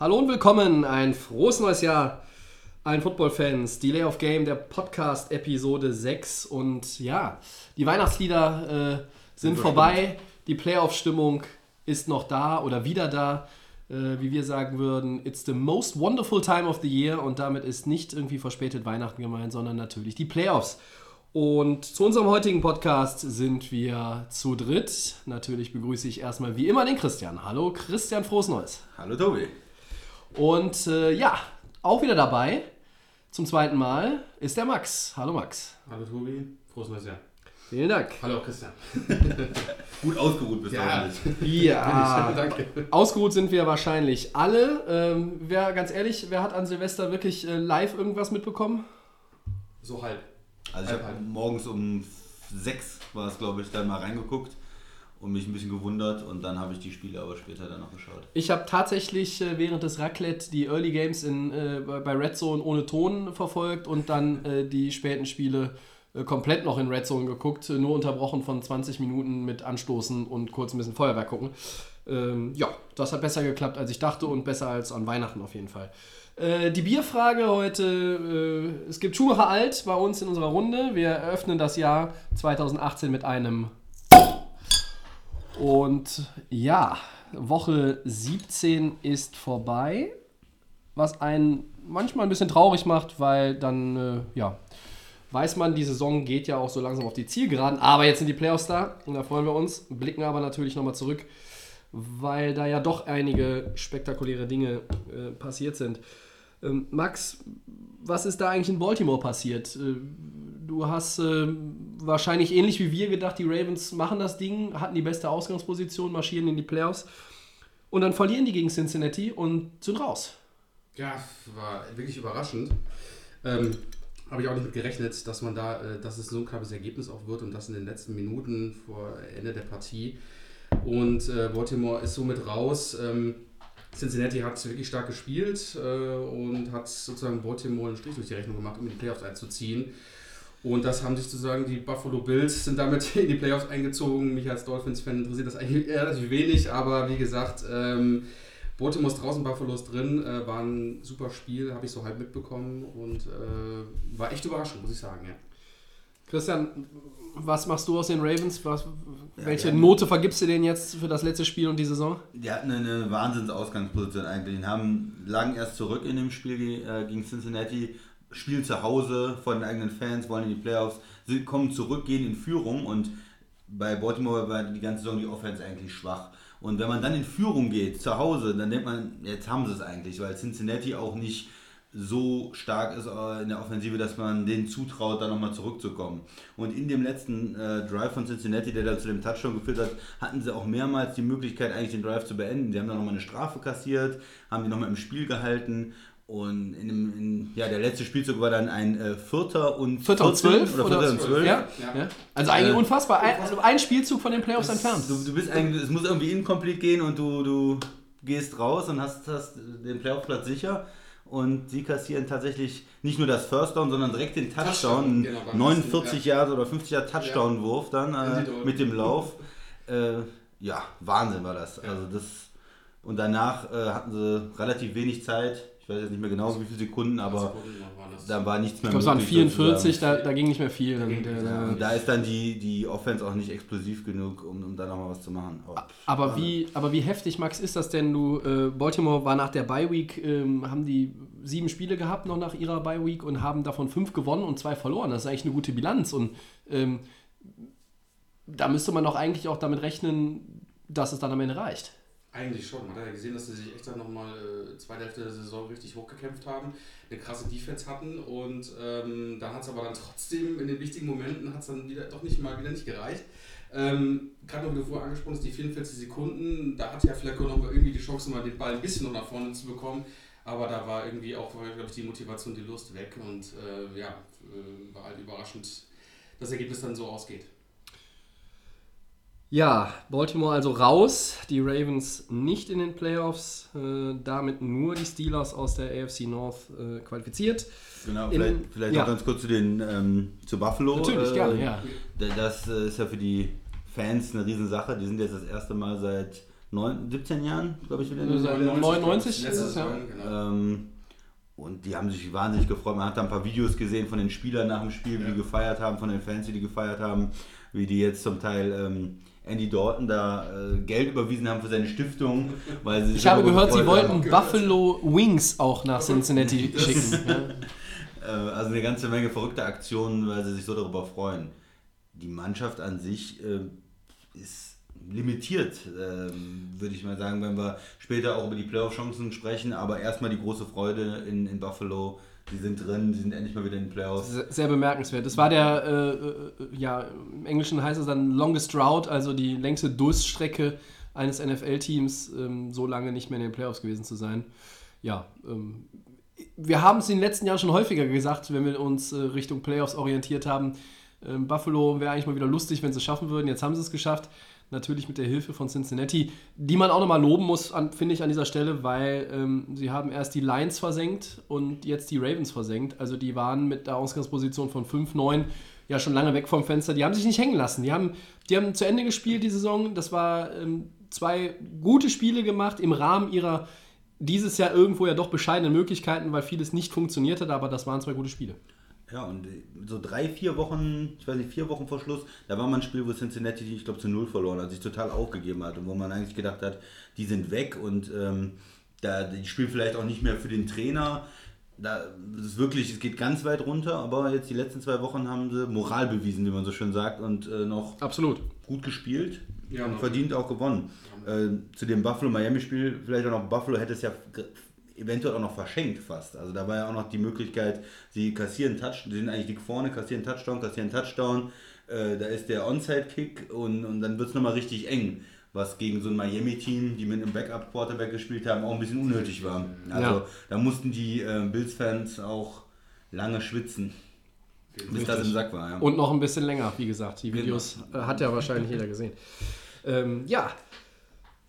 Hallo und willkommen, ein frohes neues Jahr allen Football-Fans. Delay of Game, der Podcast Episode 6 und ja, die Weihnachtslieder äh, sind vorbei, die Playoff-Stimmung ist noch da oder wieder da. Äh, wie wir sagen würden, it's the most wonderful time of the year und damit ist nicht irgendwie verspätet Weihnachten gemeint, sondern natürlich die Playoffs. Und zu unserem heutigen Podcast sind wir zu dritt. Natürlich begrüße ich erstmal wie immer den Christian. Hallo Christian, frohes Neues. Hallo Tobi. Und äh, ja, auch wieder dabei zum zweiten Mal ist der Max. Hallo Max. Hallo Tobi, frohes neues Jahr. Vielen Dank. Hallo Christian. Gut ausgeruht bist Ja. du Ja, Danke. ausgeruht sind wir wahrscheinlich alle. Ähm, wer, ganz ehrlich, wer hat an Silvester wirklich äh, live irgendwas mitbekommen? So halb. Also ich habe morgens um sechs war es glaube ich dann mal reingeguckt und mich ein bisschen gewundert und dann habe ich die Spiele aber später dann noch geschaut. Ich habe tatsächlich äh, während des Raclette die Early Games in, äh, bei Red Zone ohne Ton verfolgt und dann äh, die späten Spiele äh, komplett noch in Red Zone geguckt, äh, nur unterbrochen von 20 Minuten mit Anstoßen und kurz ein bisschen Feuerwerk gucken. Ähm, ja, das hat besser geklappt, als ich dachte und besser als an Weihnachten auf jeden Fall. Äh, die Bierfrage heute, es gibt Schumacher Alt bei uns in unserer Runde. Wir eröffnen das Jahr 2018 mit einem und ja, Woche 17 ist vorbei, was einen manchmal ein bisschen traurig macht, weil dann, äh, ja, weiß man, die Saison geht ja auch so langsam auf die Zielgeraden, aber jetzt sind die Playoffs da und da freuen wir uns, blicken aber natürlich nochmal zurück, weil da ja doch einige spektakuläre Dinge äh, passiert sind. Ähm, Max, was ist da eigentlich in Baltimore passiert? Äh, du hast äh, wahrscheinlich ähnlich wie wir gedacht, die Ravens machen das Ding, hatten die beste Ausgangsposition, marschieren in die Playoffs und dann verlieren die gegen Cincinnati und sind raus. Ja, war wirklich überraschend. Ähm, Habe ich auch nicht mit gerechnet, dass man da, äh, dass es so ein knappes Ergebnis auch wird und das in den letzten Minuten vor Ende der Partie. Und äh, Baltimore ist somit raus. Ähm, Cincinnati hat wirklich stark gespielt äh, und hat sozusagen Baltimore einen Strich durch die Rechnung gemacht, um in die Playoffs einzuziehen. Und das haben sich sozusagen die Buffalo Bills sind damit in die Playoffs eingezogen. Mich als Dolphins-Fan interessiert das eigentlich eher relativ wenig, aber wie gesagt, ähm, Baltimore ist draußen, Buffalo ist drin, äh, war ein super Spiel, habe ich so halb mitbekommen und äh, war echt überraschend, muss ich sagen. Ja. Christian, was machst du aus den Ravens? Was, welche ja. Note vergibst du denen jetzt für das letzte Spiel und die Saison? Die hatten eine Wahnsinnsausgangsposition eigentlich. Die haben, lagen erst zurück in dem Spiel äh, gegen Cincinnati, spielen zu Hause vor den eigenen Fans, wollen in die Playoffs, sie kommen zurück, gehen in Führung und bei Baltimore war die ganze Saison die Offense eigentlich schwach. Und wenn man dann in Führung geht, zu Hause, dann denkt man, jetzt haben sie es eigentlich, weil Cincinnati auch nicht so stark ist äh, in der Offensive, dass man denen zutraut, da nochmal zurückzukommen. Und in dem letzten äh, Drive von Cincinnati, der dann zu dem Touchdown geführt hat, hatten sie auch mehrmals die Möglichkeit, eigentlich den Drive zu beenden. Die haben dann nochmal eine Strafe kassiert, haben die nochmal im Spiel gehalten. Und in dem, in, ja, der letzte Spielzug war dann ein äh, Vierter und Vierter und 14 zwölf? oder Vierter und zwölf. Ja? Ja. ja. Also eigentlich Äh, unfassbar. Ein, also ein Spielzug von den Playoffs Das- entfernt. Du, du bist eigentlich, es muss irgendwie incomplete gehen und du, du gehst raus und hast, hast den Playoff-Platz sicher. Und sie kassieren tatsächlich nicht nur das First Down, sondern direkt den Touchdown. Touchdown, genau, beim 49 ersten, Jahre oder 50 Jahre Touchdown-Wurf dann äh, mit dem Lauf. Äh, ja, Wahnsinn war das. Ja. Also das und danach äh, hatten sie relativ wenig Zeit. Ich weiß jetzt nicht mehr genau, wie viele Sekunden, aber da war nichts mehr Ich glaube, es waren möglich, 44, sozusagen. da, da ging nicht mehr viel. Der, Und da ist dann die, die Offense auch nicht explosiv genug, um, um da nochmal was zu machen. Aber wie, aber wie heftig, Max, ist das denn? Du, äh, Baltimore war nach der Bye Week, ähm, haben die sieben Spiele gehabt noch nach ihrer Bye Week und haben davon fünf gewonnen und zwei verloren. Das ist eigentlich eine gute Bilanz. Und ähm, da müsste man doch eigentlich auch damit rechnen, dass es dann am Ende reicht. Eigentlich schon. Man hat ja gesehen, dass sie sich echt dann nochmal äh, zweite Hälfte der Saison richtig hochgekämpft haben, eine krasse Defense hatten und ähm, dann hat es aber dann trotzdem in den wichtigen Momenten hat es dann wieder doch nicht mal wieder nicht gereicht. Ähm, Gerade noch, wie du vorher angesprochen hast, die 44 Sekunden, da hat ja Flecko noch mal irgendwie die Chance, mal den Ball ein bisschen noch nach vorne zu bekommen. Aber da war irgendwie auch, glaube ich, die Motivation, die Lust weg und äh, ja, äh, war halt überraschend, dass das Ergebnis dann so ausgeht. Ja, Baltimore also raus, die Ravens nicht in den Playoffs, äh, damit nur die Steelers aus der AFC North äh, qualifiziert. Genau, In- vielleicht, vielleicht ja. noch ganz kurz zu den ähm, zu Buffalo. Natürlich, Äh, gerne, ja. Da- Das äh, ist ja für die Fans eine Riesensache. Die sind jetzt das erste Mal seit 9, 17 Jahren, glaube ich, wieder in Also der seit 99 Letzte ist es, ja. Saison, genau. ähm, und die haben sich wahnsinnig gefreut. Man hat da ein paar Videos gesehen von den Spielern nach dem Spiel, wie Ja. die gefeiert haben, von den Fans, die die gefeiert haben, wie die jetzt zum Teil ähm, Andy Dalton da äh, Geld überwiesen haben für seine Stiftung. Weil sie sich Ich habe gehört, sie wollten. Buffalo Wings auch nach Cincinnati schicken. Ja. Äh, also eine ganze Menge verrückte Aktionen, weil sie sich so darüber freuen. Die Mannschaft an sich äh, ist limitiert, ähm, würde ich mal sagen, wenn wir später auch über die Playoff-Chancen sprechen. Aber erstmal die große Freude in, in Buffalo. Die sind drin, die sind endlich mal wieder in den Playoffs. Sehr bemerkenswert. Das war der, äh, äh, ja, im Englischen heißt es dann Longest Route, also die längste Durststrecke eines NFL-Teams, ähm, so lange nicht mehr in den Playoffs gewesen zu sein. Ja, ähm, wir haben es in den letzten Jahren schon häufiger gesagt, wenn wir uns äh, Richtung Playoffs orientiert haben. Ähm, Buffalo wäre eigentlich mal wieder lustig, wenn sie es schaffen würden. Jetzt haben sie es geschafft. Natürlich mit der Hilfe von Cincinnati, die man auch nochmal loben muss, finde ich an dieser Stelle, weil ähm, sie haben erst die Lions versenkt und jetzt die Ravens versenkt. Also die waren mit der Ausgangsposition von 5-9 ja schon lange weg vom Fenster. Die haben sich nicht hängen lassen. Die haben, die haben zu Ende gespielt die Saison. Das war ähm, zwei gute Spiele gemacht im Rahmen ihrer dieses Jahr irgendwo ja doch bescheidenen Möglichkeiten, weil vieles nicht funktioniert hat, aber das waren zwei gute Spiele. Ja, und so drei, vier Wochen, ich weiß nicht, vier Wochen vor Schluss, da war mal ein Spiel, wo Cincinnati, ich glaube, zu null verloren hat, sich total aufgegeben hat und wo man eigentlich gedacht hat, die sind weg und ähm, da, die spielen vielleicht auch nicht mehr für den Trainer. Da das ist wirklich, es geht ganz weit runter, aber jetzt die letzten zwei Wochen haben sie Moral bewiesen, wie man so schön sagt, und äh, noch Absolut. gut gespielt Ja, und noch. verdient auch gewonnen. Äh, zu dem Buffalo-Miami-Spiel, vielleicht auch noch Buffalo hätte es ja eventuell auch noch verschenkt fast. Also da war ja auch noch die Möglichkeit, sie kassieren Touch, sie sind eigentlich vorne, kassieren Touchdown, kassieren Touchdown, äh, da ist der Onside-Kick und, und dann wird es nochmal richtig eng. Was gegen so ein Miami-Team, die mit einem Backup-Quarterback gespielt haben, auch ein bisschen unnötig war. Also Ja. da mussten die äh, Bills-Fans auch lange schwitzen, bis das im Sack war. Ja. Und noch ein bisschen länger, wie gesagt. Die Videos äh, hat ja wahrscheinlich jeder gesehen. Ähm, ja,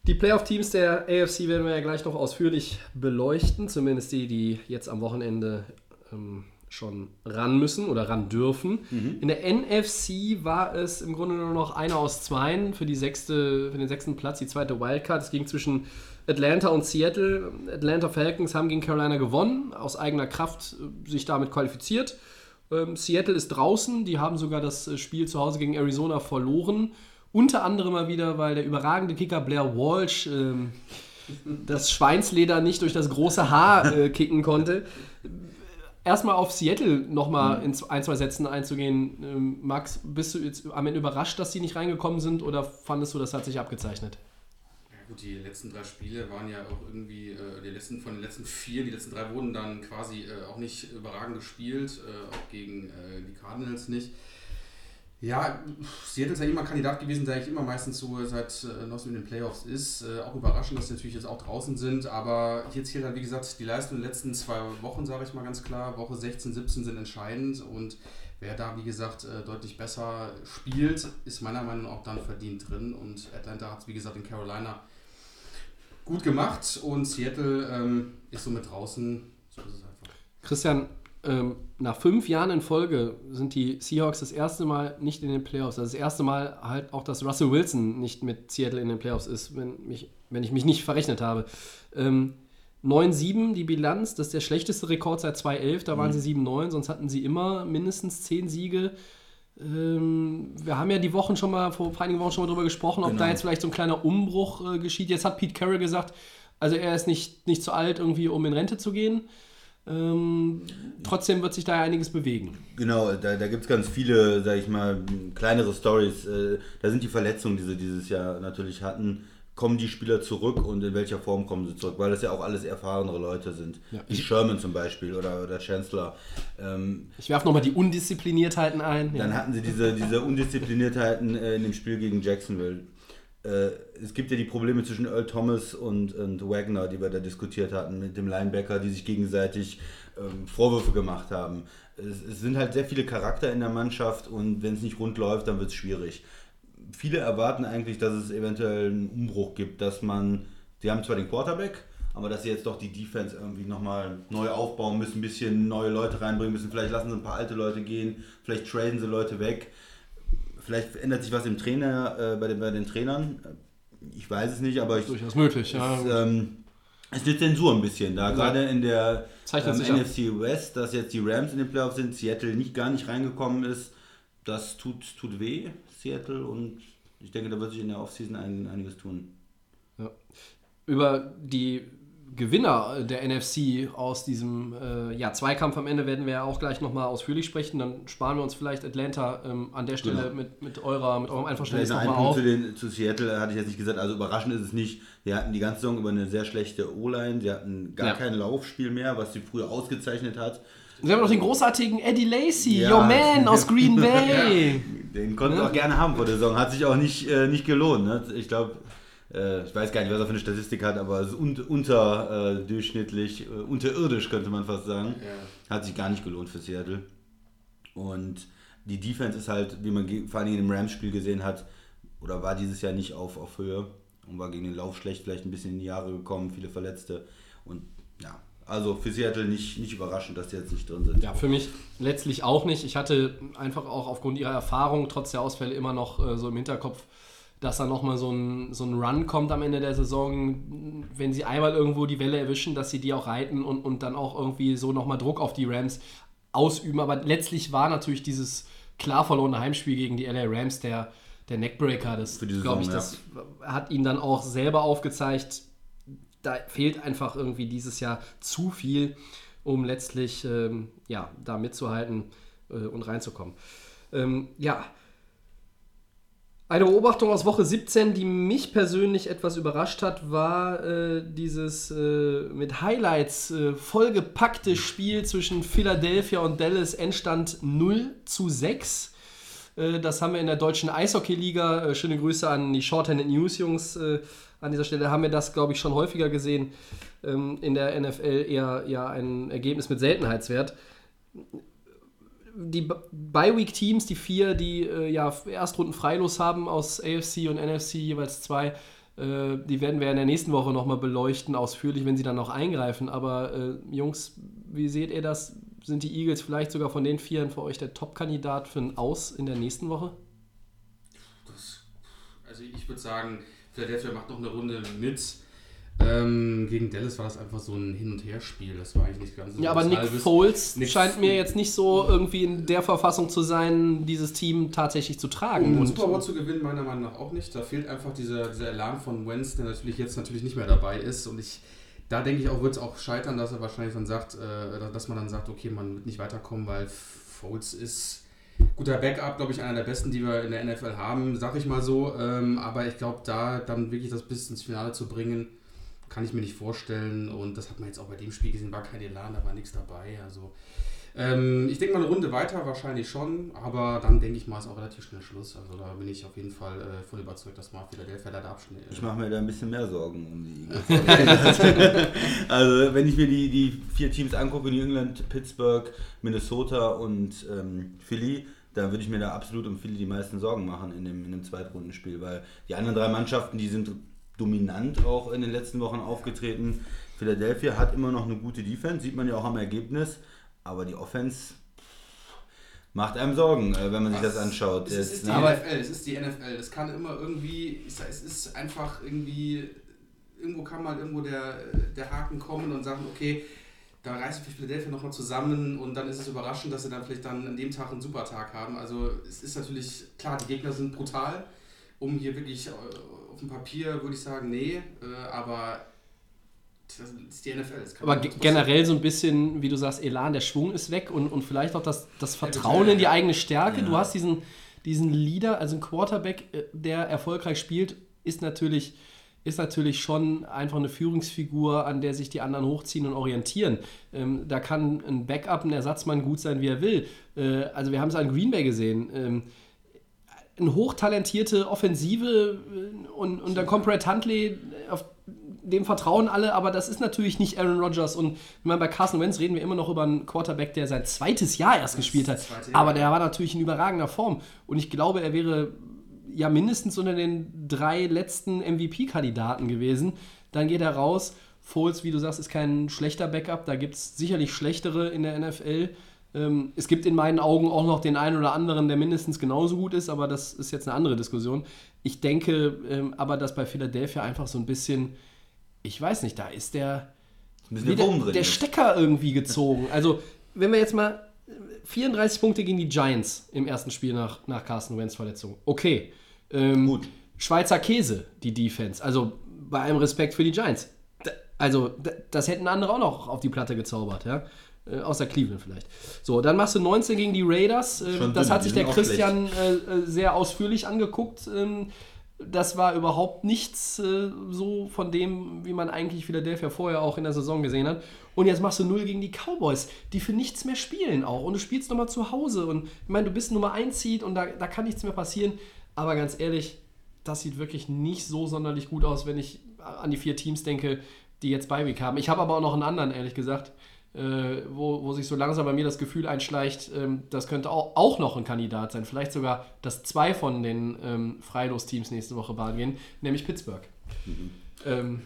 die Playoff-Teams der AFC werden wir ja gleich noch ausführlich beleuchten. Zumindest die, die jetzt am Wochenende ähm, schon ran müssen oder ran dürfen. In der NFC war es im Grunde nur noch einer aus zweien für, die sechste, für den sechsten Platz, die zweite Wildcard. Es ging zwischen Atlanta und Seattle. Atlanta Falcons haben gegen Carolina gewonnen, aus eigener Kraft äh, sich damit qualifiziert. Ähm, Seattle ist draußen, die haben sogar das äh, Spiel zu Hause gegen Arizona verloren. Unter anderem mal wieder, weil der überragende Kicker Blair Walsh ähm, das Schweinsleder nicht durch das große Haar äh, kicken konnte. Erstmal auf Seattle nochmal in ein, zwei Sätzen einzugehen. Ähm, Max, bist du jetzt am Ende überrascht, dass die nicht reingekommen sind oder fandest du, das hat sich abgezeichnet? Ja gut, die letzten drei Spiele waren ja auch irgendwie, äh, die letzten, von den letzten vier, die letzten drei wurden dann quasi äh, auch nicht überragend gespielt, äh, auch gegen äh, die Cardinals nicht. Ja, Seattle ist ja immer Kandidat gewesen, der eigentlich immer meistens so seit äh, noch so in den Playoffs ist. Äh, auch überraschend, dass sie natürlich jetzt auch draußen sind, aber jetzt hier dann, wie gesagt, die Leistung der letzten zwei Wochen, sage ich mal ganz klar, Woche 16, 17 sind entscheidend und wer da, wie gesagt, äh, deutlich besser spielt, ist meiner Meinung nach auch dann verdient drin und Atlanta hat es, wie gesagt, in Carolina gut gemacht und Seattle ähm, ist somit draußen. So ist es einfach. Christian, ähm, nach fünf Jahren in Folge sind die Seahawks das erste Mal nicht in den Playoffs. Also das erste Mal halt auch, dass Russell Wilson nicht mit Seattle in den Playoffs ist, wenn, mich, wenn ich mich nicht verrechnet habe. Ähm, 9-7 die Bilanz, das ist der schlechteste Rekord seit 2011, da waren sie 7-9, sonst hatten sie immer mindestens 10 Siege. Ähm, wir haben ja die Wochen schon mal, vor, vor einigen Wochen schon mal drüber gesprochen, ob Genau. da jetzt vielleicht so ein kleiner Umbruch äh, geschieht. Jetzt hat Pete Carroll gesagt, also er ist nicht, nicht zu alt, irgendwie um in Rente zu gehen. Ähm, trotzdem wird sich da ja einiges bewegen. Genau, da, da gibt es ganz viele, sag ich mal, kleinere Stories. Äh, da sind die Verletzungen, die sie dieses Jahr natürlich hatten. Kommen die Spieler zurück und in welcher Form kommen sie zurück? Weil das ja auch alles erfahrenere Leute sind. Ja. Wie Sherman zum Beispiel oder, oder Chancellor. Ähm, Ich werfe nochmal die Undiszipliniertheiten ein. Dann Ja. hatten sie diese, diese Undiszipliniertheiten äh, in dem Spiel gegen Jacksonville. Äh, es gibt ja die Probleme zwischen Earl Thomas und, und Wagner, die wir da diskutiert hatten, mit dem Linebacker, die sich gegenseitig ähm, Vorwürfe gemacht haben. Es, es sind halt sehr viele Charakter in der Mannschaft und wenn es nicht rund läuft, dann wird es schwierig. Viele erwarten eigentlich, dass es eventuell einen Umbruch gibt, dass man, sie haben zwar den Quarterback, aber dass sie jetzt doch die Defense irgendwie nochmal neu aufbauen müssen, ein bisschen neue Leute reinbringen müssen. Vielleicht lassen sie ein paar alte Leute gehen, vielleicht traden sie Leute weg. Vielleicht ändert sich was im Trainer, äh, bei, den, bei den Trainern. Ich weiß es nicht, aber ich, Durchaus möglich, ja. es, ähm, es wird Zensur ein bisschen da, gerade in der ähm. NFC West, dass jetzt die Rams in den Playoffs sind, Seattle nicht gar nicht reingekommen ist, das tut, tut weh, Seattle, und ich denke, da wird sich in der Offseason ein, einiges tun. Über die Gewinner der NFC aus diesem äh, ja, Zweikampf am Ende werden wir ja auch gleich nochmal ausführlich sprechen. Dann sparen wir uns vielleicht Atlanta ähm, an der Stelle Genau. mit, mit, eurer, mit eurem Einverständnis nochmal ein auf. Punkt zu, den, zu Seattle hatte ich jetzt nicht gesagt, also überraschend ist es nicht. Wir hatten die ganze Saison über eine sehr schlechte O-Line, sie hatten gar Ja. kein Laufspiel mehr, was sie früher ausgezeichnet hat. Wir haben noch den großartigen Eddie Lacey, Ja. your man aus Green Bay. Den konnten wir Ja. auch gerne haben vor der Saison, hat sich auch nicht, äh, nicht gelohnt. Ne? Ich glaube, äh, ich weiß gar nicht, was er für eine Statistik hat, aber es ist un unterdurchschnittlich, äh, unterirdisch könnte man fast sagen. Ja. Hat sich gar nicht gelohnt für Seattle. Und die Defense ist halt, wie man vor allem im Rams-Spiel gesehen hat, oder war dieses Jahr nicht auf, auf Höhe und war gegen den Lauf schlecht, vielleicht ein bisschen in die Jahre gekommen, viele Verletzte. Und ja, also für Seattle nicht, nicht überraschend, dass die jetzt nicht drin sind. Ja, für mich letztlich auch nicht. Ich hatte einfach auch aufgrund ihrer Erfahrung trotz der Ausfälle immer noch äh, so im Hinterkopf, dass da nochmal so ein, so ein Run kommt am Ende der Saison, wenn sie einmal irgendwo die Welle erwischen, dass sie die auch reiten und, und dann auch irgendwie so nochmal Druck auf die Rams ausüben. Aber letztlich war natürlich dieses klar verlorene Heimspiel gegen die LA Rams der, der Neckbreaker. Das, glaube ich, das hat ihn dann auch selber aufgezeigt. Da fehlt einfach irgendwie dieses Jahr zu viel, um letztlich ähm, ja, da mitzuhalten äh, und reinzukommen. Ähm, ja, eine Beobachtung aus Woche 17, die mich persönlich etwas überrascht hat, war äh, dieses äh, mit Highlights äh, vollgepackte Spiel zwischen Philadelphia und Dallas, Endstand 0 zu 6. Äh, das haben wir in der deutschen Eishockey-Liga. Äh, schöne Grüße an die Shorthanded News, Jungs. Äh, an dieser Stelle haben wir das, glaube ich, schon häufiger gesehen. Ähm, in der NFL eher ja, ein Ergebnis mit Seltenheitswert die Bi-Week-Teams, die vier, die äh, ja Erstrunden Freilos haben aus AFC und NFC jeweils zwei, äh, die werden wir in der nächsten Woche nochmal beleuchten, ausführlich, wenn sie dann noch eingreifen. Aber äh, Jungs, wie seht ihr das? Sind die Eagles vielleicht sogar von den Vieren für euch der Top-Kandidat für ein Aus in der nächsten Woche? Das, also ich würde sagen, Philadelphia macht noch eine Runde mit. Ähm, gegen Dallas war das einfach so ein Hin- und Her-Spiel. Das war eigentlich nicht ganz so Ja, aber Nick Halbes. Foles Nick- scheint mir jetzt nicht so irgendwie in der Verfassung zu sein, dieses Team tatsächlich zu tragen. Um den Super Bowl zu gewinnen, meiner Meinung nach auch nicht. Da fehlt einfach dieser, dieser Elan von Wentz, der natürlich jetzt natürlich nicht mehr dabei ist. Und ich, da denke ich auch, wird es auch scheitern, dass er wahrscheinlich dann sagt, äh, dass man dann sagt, okay, man wird nicht weiterkommen, weil Foles ist guter Backup, glaube ich, einer der besten, die wir in der NFL haben, sag ich mal so. Ähm, aber ich glaube, da dann wirklich das bis ins Finale zu bringen, kann ich mir nicht vorstellen. Und das hat man jetzt auch bei dem Spiel gesehen, war kein Elan, da war nichts dabei. Also ähm, ich denke mal eine Runde weiter, wahrscheinlich schon, aber dann denke ich mal, ist auch relativ schnell Schluss. Also da bin ich auf jeden Fall äh, voll überzeugt, dass mal Philadelphia leider abschneidet. Ich mache mir da ein bisschen mehr Sorgen um die Eagles. also wenn ich mir die, die vier Teams angucke, New England, Pittsburgh, Minnesota und ähm, Philly, dann würde ich mir da absolut um Philly die meisten Sorgen machen in dem, in dem Zweitrundenspiel, weil die anderen drei Mannschaften, die sind dominant auch in den letzten Wochen aufgetreten. Philadelphia hat immer noch eine gute Defense, sieht man ja auch am Ergebnis, aber die Offense macht einem Sorgen, äh, wenn man sich das anschaut. Es, ist Jetzt, die ne? Aber- NFL, es ist die NFL. Es kann immer irgendwie, es es ist einfach irgendwie, irgendwo kann mal irgendwo der, der Haken kommen und sagen, okay, da reißt sich Philadelphia nochmal zusammen und dann ist es überraschend, dass sie dann vielleicht dann an dem Tag einen super Tag haben. Also es ist natürlich, klar, die Gegner sind brutal, um hier wirklich äh, dem Papier würde ich sagen, nee, äh, aber das ist die NFL. Aber generell so ein bisschen, wie du sagst, Elan, der Schwung ist weg und, und vielleicht auch das, das Vertrauen in die eigene Stärke. Ja. Du hast diesen, diesen Leader, also ein Quarterback, äh, der erfolgreich spielt, ist natürlich, ist natürlich schon einfach eine Führungsfigur, an der sich die anderen hochziehen und orientieren. Ähm, da kann ein Backup, ein Ersatzmann gut sein, wie er will. Äh, also wir haben es an Green Bay gesehen. Ähm, eine hochtalentierte Offensive äh, und, und dann kommt Brett Huntley, äh, auf dem vertrauen alle, aber das ist natürlich nicht Aaron Rodgers. Und ich meine, bei Carson Wentz reden wir immer noch über einen Quarterback, der sein zweites Jahr erst gespielt hat. Jahr. Aber der war natürlich in überragender Form. Und ich glaube, er wäre ja mindestens unter den drei letzten MVP-Kandidaten gewesen. Dann geht er raus. Foles, wie du sagst, ist kein schlechter Backup. Da gibt es sicherlich schlechtere in der NFL. Ähm, es gibt in meinen Augen auch noch den einen oder anderen, der mindestens genauso gut ist, aber das ist jetzt eine andere Diskussion. Ich denke ähm, aber, dass bei Philadelphia einfach so ein bisschen, ich weiß nicht, da ist der, der, drin der. Stecker irgendwie gezogen. Also, wenn wir jetzt mal 34 Punkte gegen die Giants im ersten Spiel nach, nach Carsten Wentz Verletzung. Okay. Ähm, Gut. Schweizer Käse, die Defense. Also bei allem Respekt für die Giants. Also, das hätten andere auch noch auf die Platte gezaubert, ja. Äh, außer Cleveland vielleicht. So, dann machst du 19 gegen die Raiders. Schon das dünn, hat sich der Christian äh, äh, sehr ausführlich angeguckt. Ähm, das war überhaupt nichts äh, so von dem, wie man eigentlich Philadelphia vorher auch in der Saison gesehen hat. Und jetzt machst du 0 gegen die Cowboys, die für nichts mehr spielen auch. Und du spielst nochmal zu Hause. Und ich meine, du bist Nummer 1 Seed und da, da kann nichts mehr passieren. Aber ganz ehrlich, das sieht wirklich nicht so sonderlich gut aus, wenn ich an die vier Teams denke, die jetzt bei Week haben. Ich habe aber auch noch einen anderen, ehrlich gesagt, äh, wo, wo sich so langsam bei mir das Gefühl einschleicht, ähm, das könnte auch, auch noch ein Kandidat sein. Vielleicht sogar, dass zwei von den ähm, Freilos-Teams nächste Woche Bahn gehen, nämlich Pittsburgh. Ähm,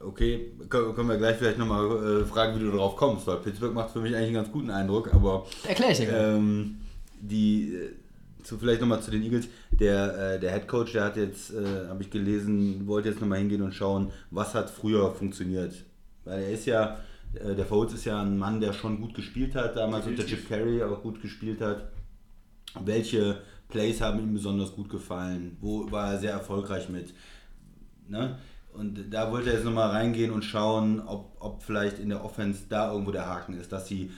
Okay, können wir gleich vielleicht nochmal äh, fragen, wie du darauf kommst, weil Pittsburgh macht für mich eigentlich einen ganz guten Eindruck, aber Erkläre ich dir gerne. ähm, die, äh, zu, vielleicht nochmal zu den Eagles, der, äh, der Head Coach, der hat jetzt, äh, habe ich gelesen, wollte jetzt nochmal hingehen und schauen, was hat früher funktioniert. Weil er ist ja, äh, der Foles ist ja ein Mann, der schon gut gespielt hat, damals unter Chip Carey auch gut gespielt hat. Welche Plays haben ihm besonders gut gefallen? Wo war er sehr erfolgreich mit? Ne? Und da wollte er jetzt nochmal reingehen und schauen, ob, ob vielleicht in der Offense da irgendwo der Haken ist, dass sie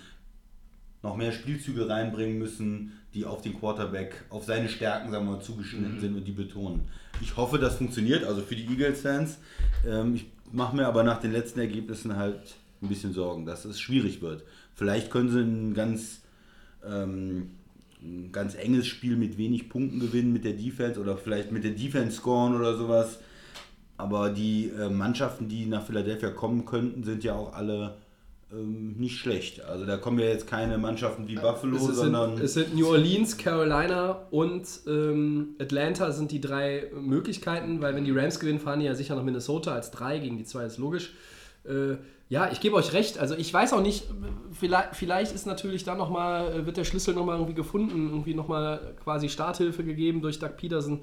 noch mehr Spielzüge reinbringen müssen, die auf den Quarterback, auf seine Stärken, sagen wir mal, zugeschnitten sind und die betonen. Ich hoffe, das funktioniert, also für die Eagles-Fans. Ähm, ich mache mir aber nach den letzten Ergebnissen halt ein bisschen Sorgen, dass es schwierig wird. Vielleicht können sie ein ganz, ähm, ein ganz enges Spiel mit wenig Punkten gewinnen mit der Defense oder vielleicht mit der Defense scoren oder sowas. Aber die äh, Mannschaften, die nach Philadelphia kommen könnten, sind ja auch alle ähm, nicht schlecht. Also da kommen ja jetzt keine Mannschaften wie Buffalo, Es sondern es sind New Orleans, Carolina und ähm, Atlanta sind die drei Möglichkeiten, weil wenn die Rams gewinnen, fahren die ja sicher nach Minnesota als drei, gegen die zwei ist logisch. Äh, ja, ich gebe euch recht. Also ich weiß auch nicht, vielleicht, vielleicht ist natürlich dann nochmal, wird der Schlüssel nochmal irgendwie gefunden, irgendwie nochmal quasi Starthilfe gegeben durch Doug Peterson,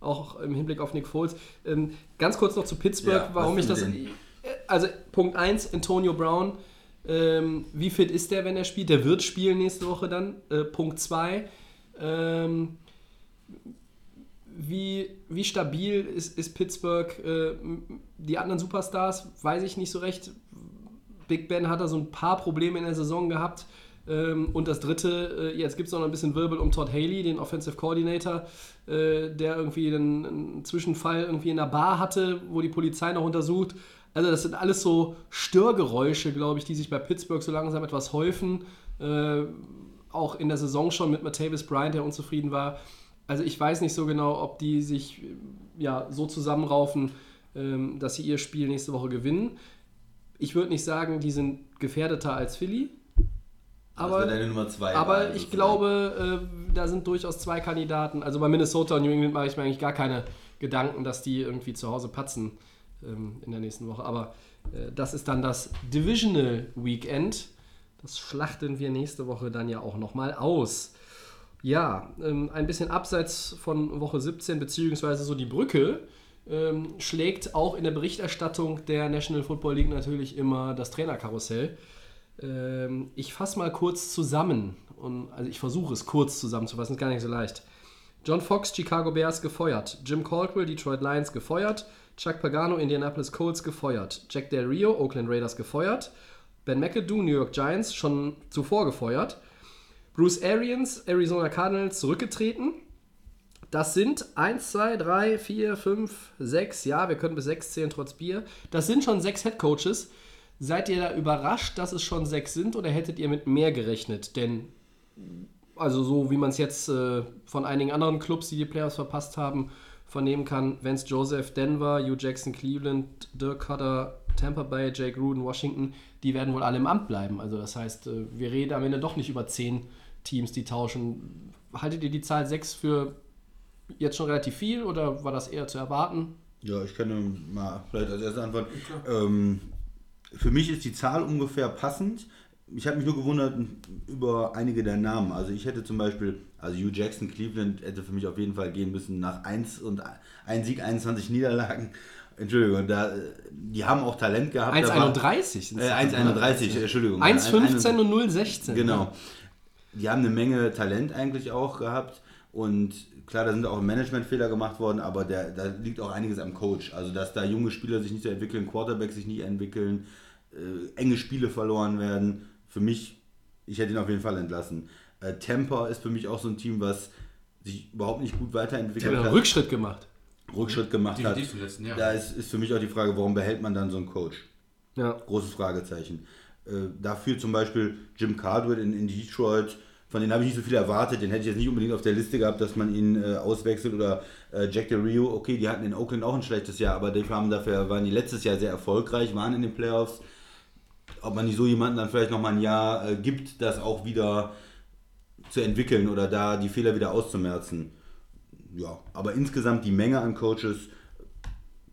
auch im Hinblick auf Nick Foles. Ähm, ganz kurz noch zu Pittsburgh, Ja, warum ich das... denn? Also Punkt 1, Antonio Brown. Ähm, wie fit ist der, wenn er spielt? Der wird spielen nächste Woche dann. Äh, Punkt 2. Ähm, wie, wie stabil ist, ist Pittsburgh? Äh, die anderen Superstars weiß ich nicht so recht. Big Ben hat da so ein paar Probleme in der Saison gehabt. Ähm, und das dritte, äh, jetzt gibt es noch ein bisschen Wirbel um Todd Haley, den Offensive Coordinator, äh, der irgendwie einen, Zwischenfall irgendwie in der Bar hatte, wo die Polizei noch untersucht. Also das sind alles so Störgeräusche, glaube ich, die sich bei Pittsburgh so langsam etwas häufen. Äh, auch in der Saison schon mit Martavis Bryant, der unzufrieden war. Also ich weiß nicht so genau, ob die sich ja, so zusammenraufen, ähm, dass sie ihr Spiel nächste Woche gewinnen. Ich würde nicht sagen, die sind gefährdeter als Philly. das Aber, wäre deine Nummer zwei. aber Wahl ich glaube, äh, da sind durchaus zwei Kandidaten. Also bei Minnesota und New England mache ich mir eigentlich gar keine Gedanken, dass die irgendwie zu Hause patzen ähm, in der nächsten Woche. Aber äh, das ist dann das Divisional Weekend. Das schlachten wir nächste Woche dann ja auch nochmal aus. Ja, ähm, ein bisschen abseits von Woche 17, beziehungsweise so die Brücke, ähm, schlägt auch in der Berichterstattung der National Football League natürlich immer das Trainerkarussell. Ähm, ich fasse mal kurz zusammen. Und, also ich versuche es kurz zusammenzufassen, ist gar nicht so leicht. John Fox, Chicago Bears gefeuert. Jim Caldwell, Detroit Lions gefeuert. Chuck Pagano, Indianapolis Colts gefeuert. Jack Del Rio, Oakland Raiders gefeuert. Ben McAdoo, New York Giants, schon zuvor gefeuert. Bruce Arians, Arizona Cardinals, zurückgetreten. Das sind 1, 2, 3, 4, 5, 6, ja, wir können bis 6 zählen trotz Bier. Das sind schon sechs Head Coaches. Seid ihr da überrascht, dass es schon sechs sind oder hättet ihr mit mehr gerechnet? Denn, also so wie man es jetzt äh, von einigen anderen Clubs, die die Playoffs verpasst haben, vernehmen kann, Vance Joseph, Denver, Hugh Jackson, Cleveland, Dirk Cutter, Tampa Bay, Jake Gruden, Washington, die werden wohl alle im Amt bleiben. Also das heißt, äh, wir reden am Ende doch nicht über zehn Teams, die tauschen. Haltet ihr die Zahl 6 für jetzt schon relativ viel oder war das eher zu erwarten? Ja, ich kann mal vielleicht als erste antworten. Ähm, für mich ist die Zahl ungefähr passend. ich habe mich nur gewundert über einige der Namen. Also ich hätte zum Beispiel, also Hugh Jackson, Cleveland hätte für mich auf jeden Fall gehen müssen nach 1 und 1 Sieg, 21 Niederlagen. Entschuldigung, da, die haben auch Talent gehabt. 1,31. Äh, 1,31, Entschuldigung. 1,15 und 0,16. Genau. Die haben eine Menge Talent eigentlich auch gehabt und klar, da sind auch Managementfehler gemacht worden, aber der, da liegt auch einiges am Coach. Also, dass da junge Spieler sich nicht so entwickeln, Quarterbacks sich nicht entwickeln, äh, enge Spiele verloren werden. Für mich, ich hätte ihn auf jeden Fall entlassen. Äh, Tampa ist für mich auch so ein Team, was sich überhaupt nicht gut weiterentwickelt hat. Rückschritt gemacht. Rückschritt gemacht hat. letzten, ja. Da ist, ist für mich auch die Frage, warum behält man dann so einen Coach? Ja. Großes Fragezeichen. Äh, dafür zum Beispiel Jim Caldwell in, in Detroit, von denen habe ich nicht so viel erwartet. Den hätte ich jetzt nicht unbedingt auf der Liste gehabt, dass man ihn äh, auswechselt. Oder äh, Jack Del Rio, okay, die hatten in Oakland auch ein schlechtes Jahr, aber die haben dafür, waren die letztes Jahr sehr erfolgreich, waren in den Playoffs. Ob man nicht so jemanden dann vielleicht nochmal ein Jahr äh, gibt, das auch wieder zu entwickeln oder da die Fehler wieder auszumerzen. Ja, aber insgesamt die Menge an Coaches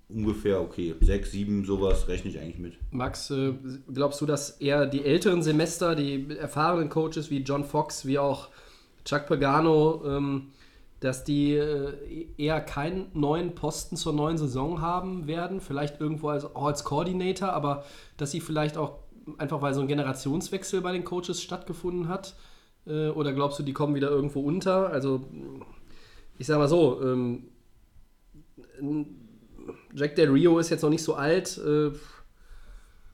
ungefähr okay. Sechs, sieben, sowas rechne ich eigentlich mit. Max, äh, glaubst du, dass eher die älteren Semester, die erfahrenen Coaches wie John Fox, wie auch Chuck Pagano, ähm, dass die äh, eher keinen neuen Posten zur neuen Saison haben werden? Vielleicht irgendwo als, auch als Coordinator, aber dass sie vielleicht auch einfach, weil so ein Generationswechsel bei den Coaches stattgefunden hat? Äh, oder glaubst du, die kommen wieder irgendwo unter? Also, ich sag mal so, ähm, Jack Del Rio ist jetzt noch nicht so alt. Äh,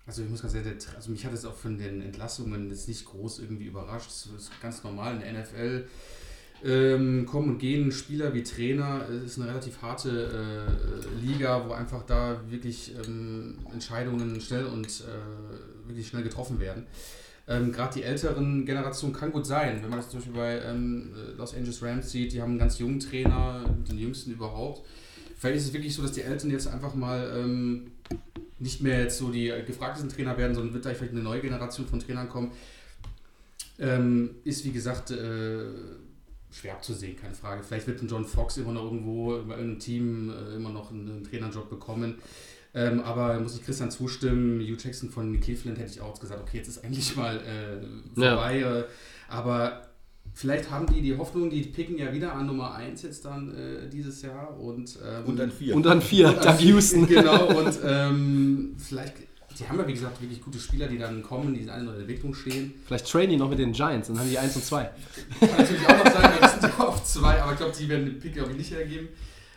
also ich muss ganz ehrlich, also mich hat es auch von den Entlassungen jetzt nicht groß irgendwie überrascht. Es ist ganz normal in der NFL. Ähm, kommen und gehen Spieler wie Trainer. Es ist eine relativ harte äh, Liga, wo einfach da wirklich ähm, Entscheidungen schnell und äh, wirklich schnell getroffen werden. Ähm, Gerade die älteren Generationen kann gut sein. Wenn man das zum Beispiel bei ähm, Los Angeles Rams sieht, die haben einen ganz jungen Trainer, den jüngsten überhaupt. Vielleicht ist es wirklich so, dass die Eltern jetzt einfach mal ähm, nicht mehr jetzt so die gefragtesten Trainer werden, sondern wird da vielleicht eine neue Generation von Trainern kommen. Ähm, ist wie gesagt äh, schwer abzusehen, keine Frage. Vielleicht wird ein John Fox immer noch irgendwo bei irgendeinem Team äh, immer noch einen, Trainerjob bekommen. Ähm, aber muss ich Christian zustimmen, Hugh Jackson von Cleveland hätte ich auch gesagt, okay, jetzt ist eigentlich mal äh, vorbei. Ja. Äh, aber Vielleicht haben die die Hoffnung, die picken ja wieder an Nummer 1 jetzt dann äh, dieses Jahr und, ähm, und dann 4. Und dann 4, Doug Houston. Genau, und ähm, vielleicht, die haben ja wie gesagt wirklich gute Spieler, die dann kommen, die in einer Entwicklung stehen. Vielleicht trainen die noch mit den Giants, dann haben die 1 und 2. Kann natürlich auch noch sein, weil das sind ja auf 2, aber ich glaube, die werden den Pick, glaube ich, nicht hergeben.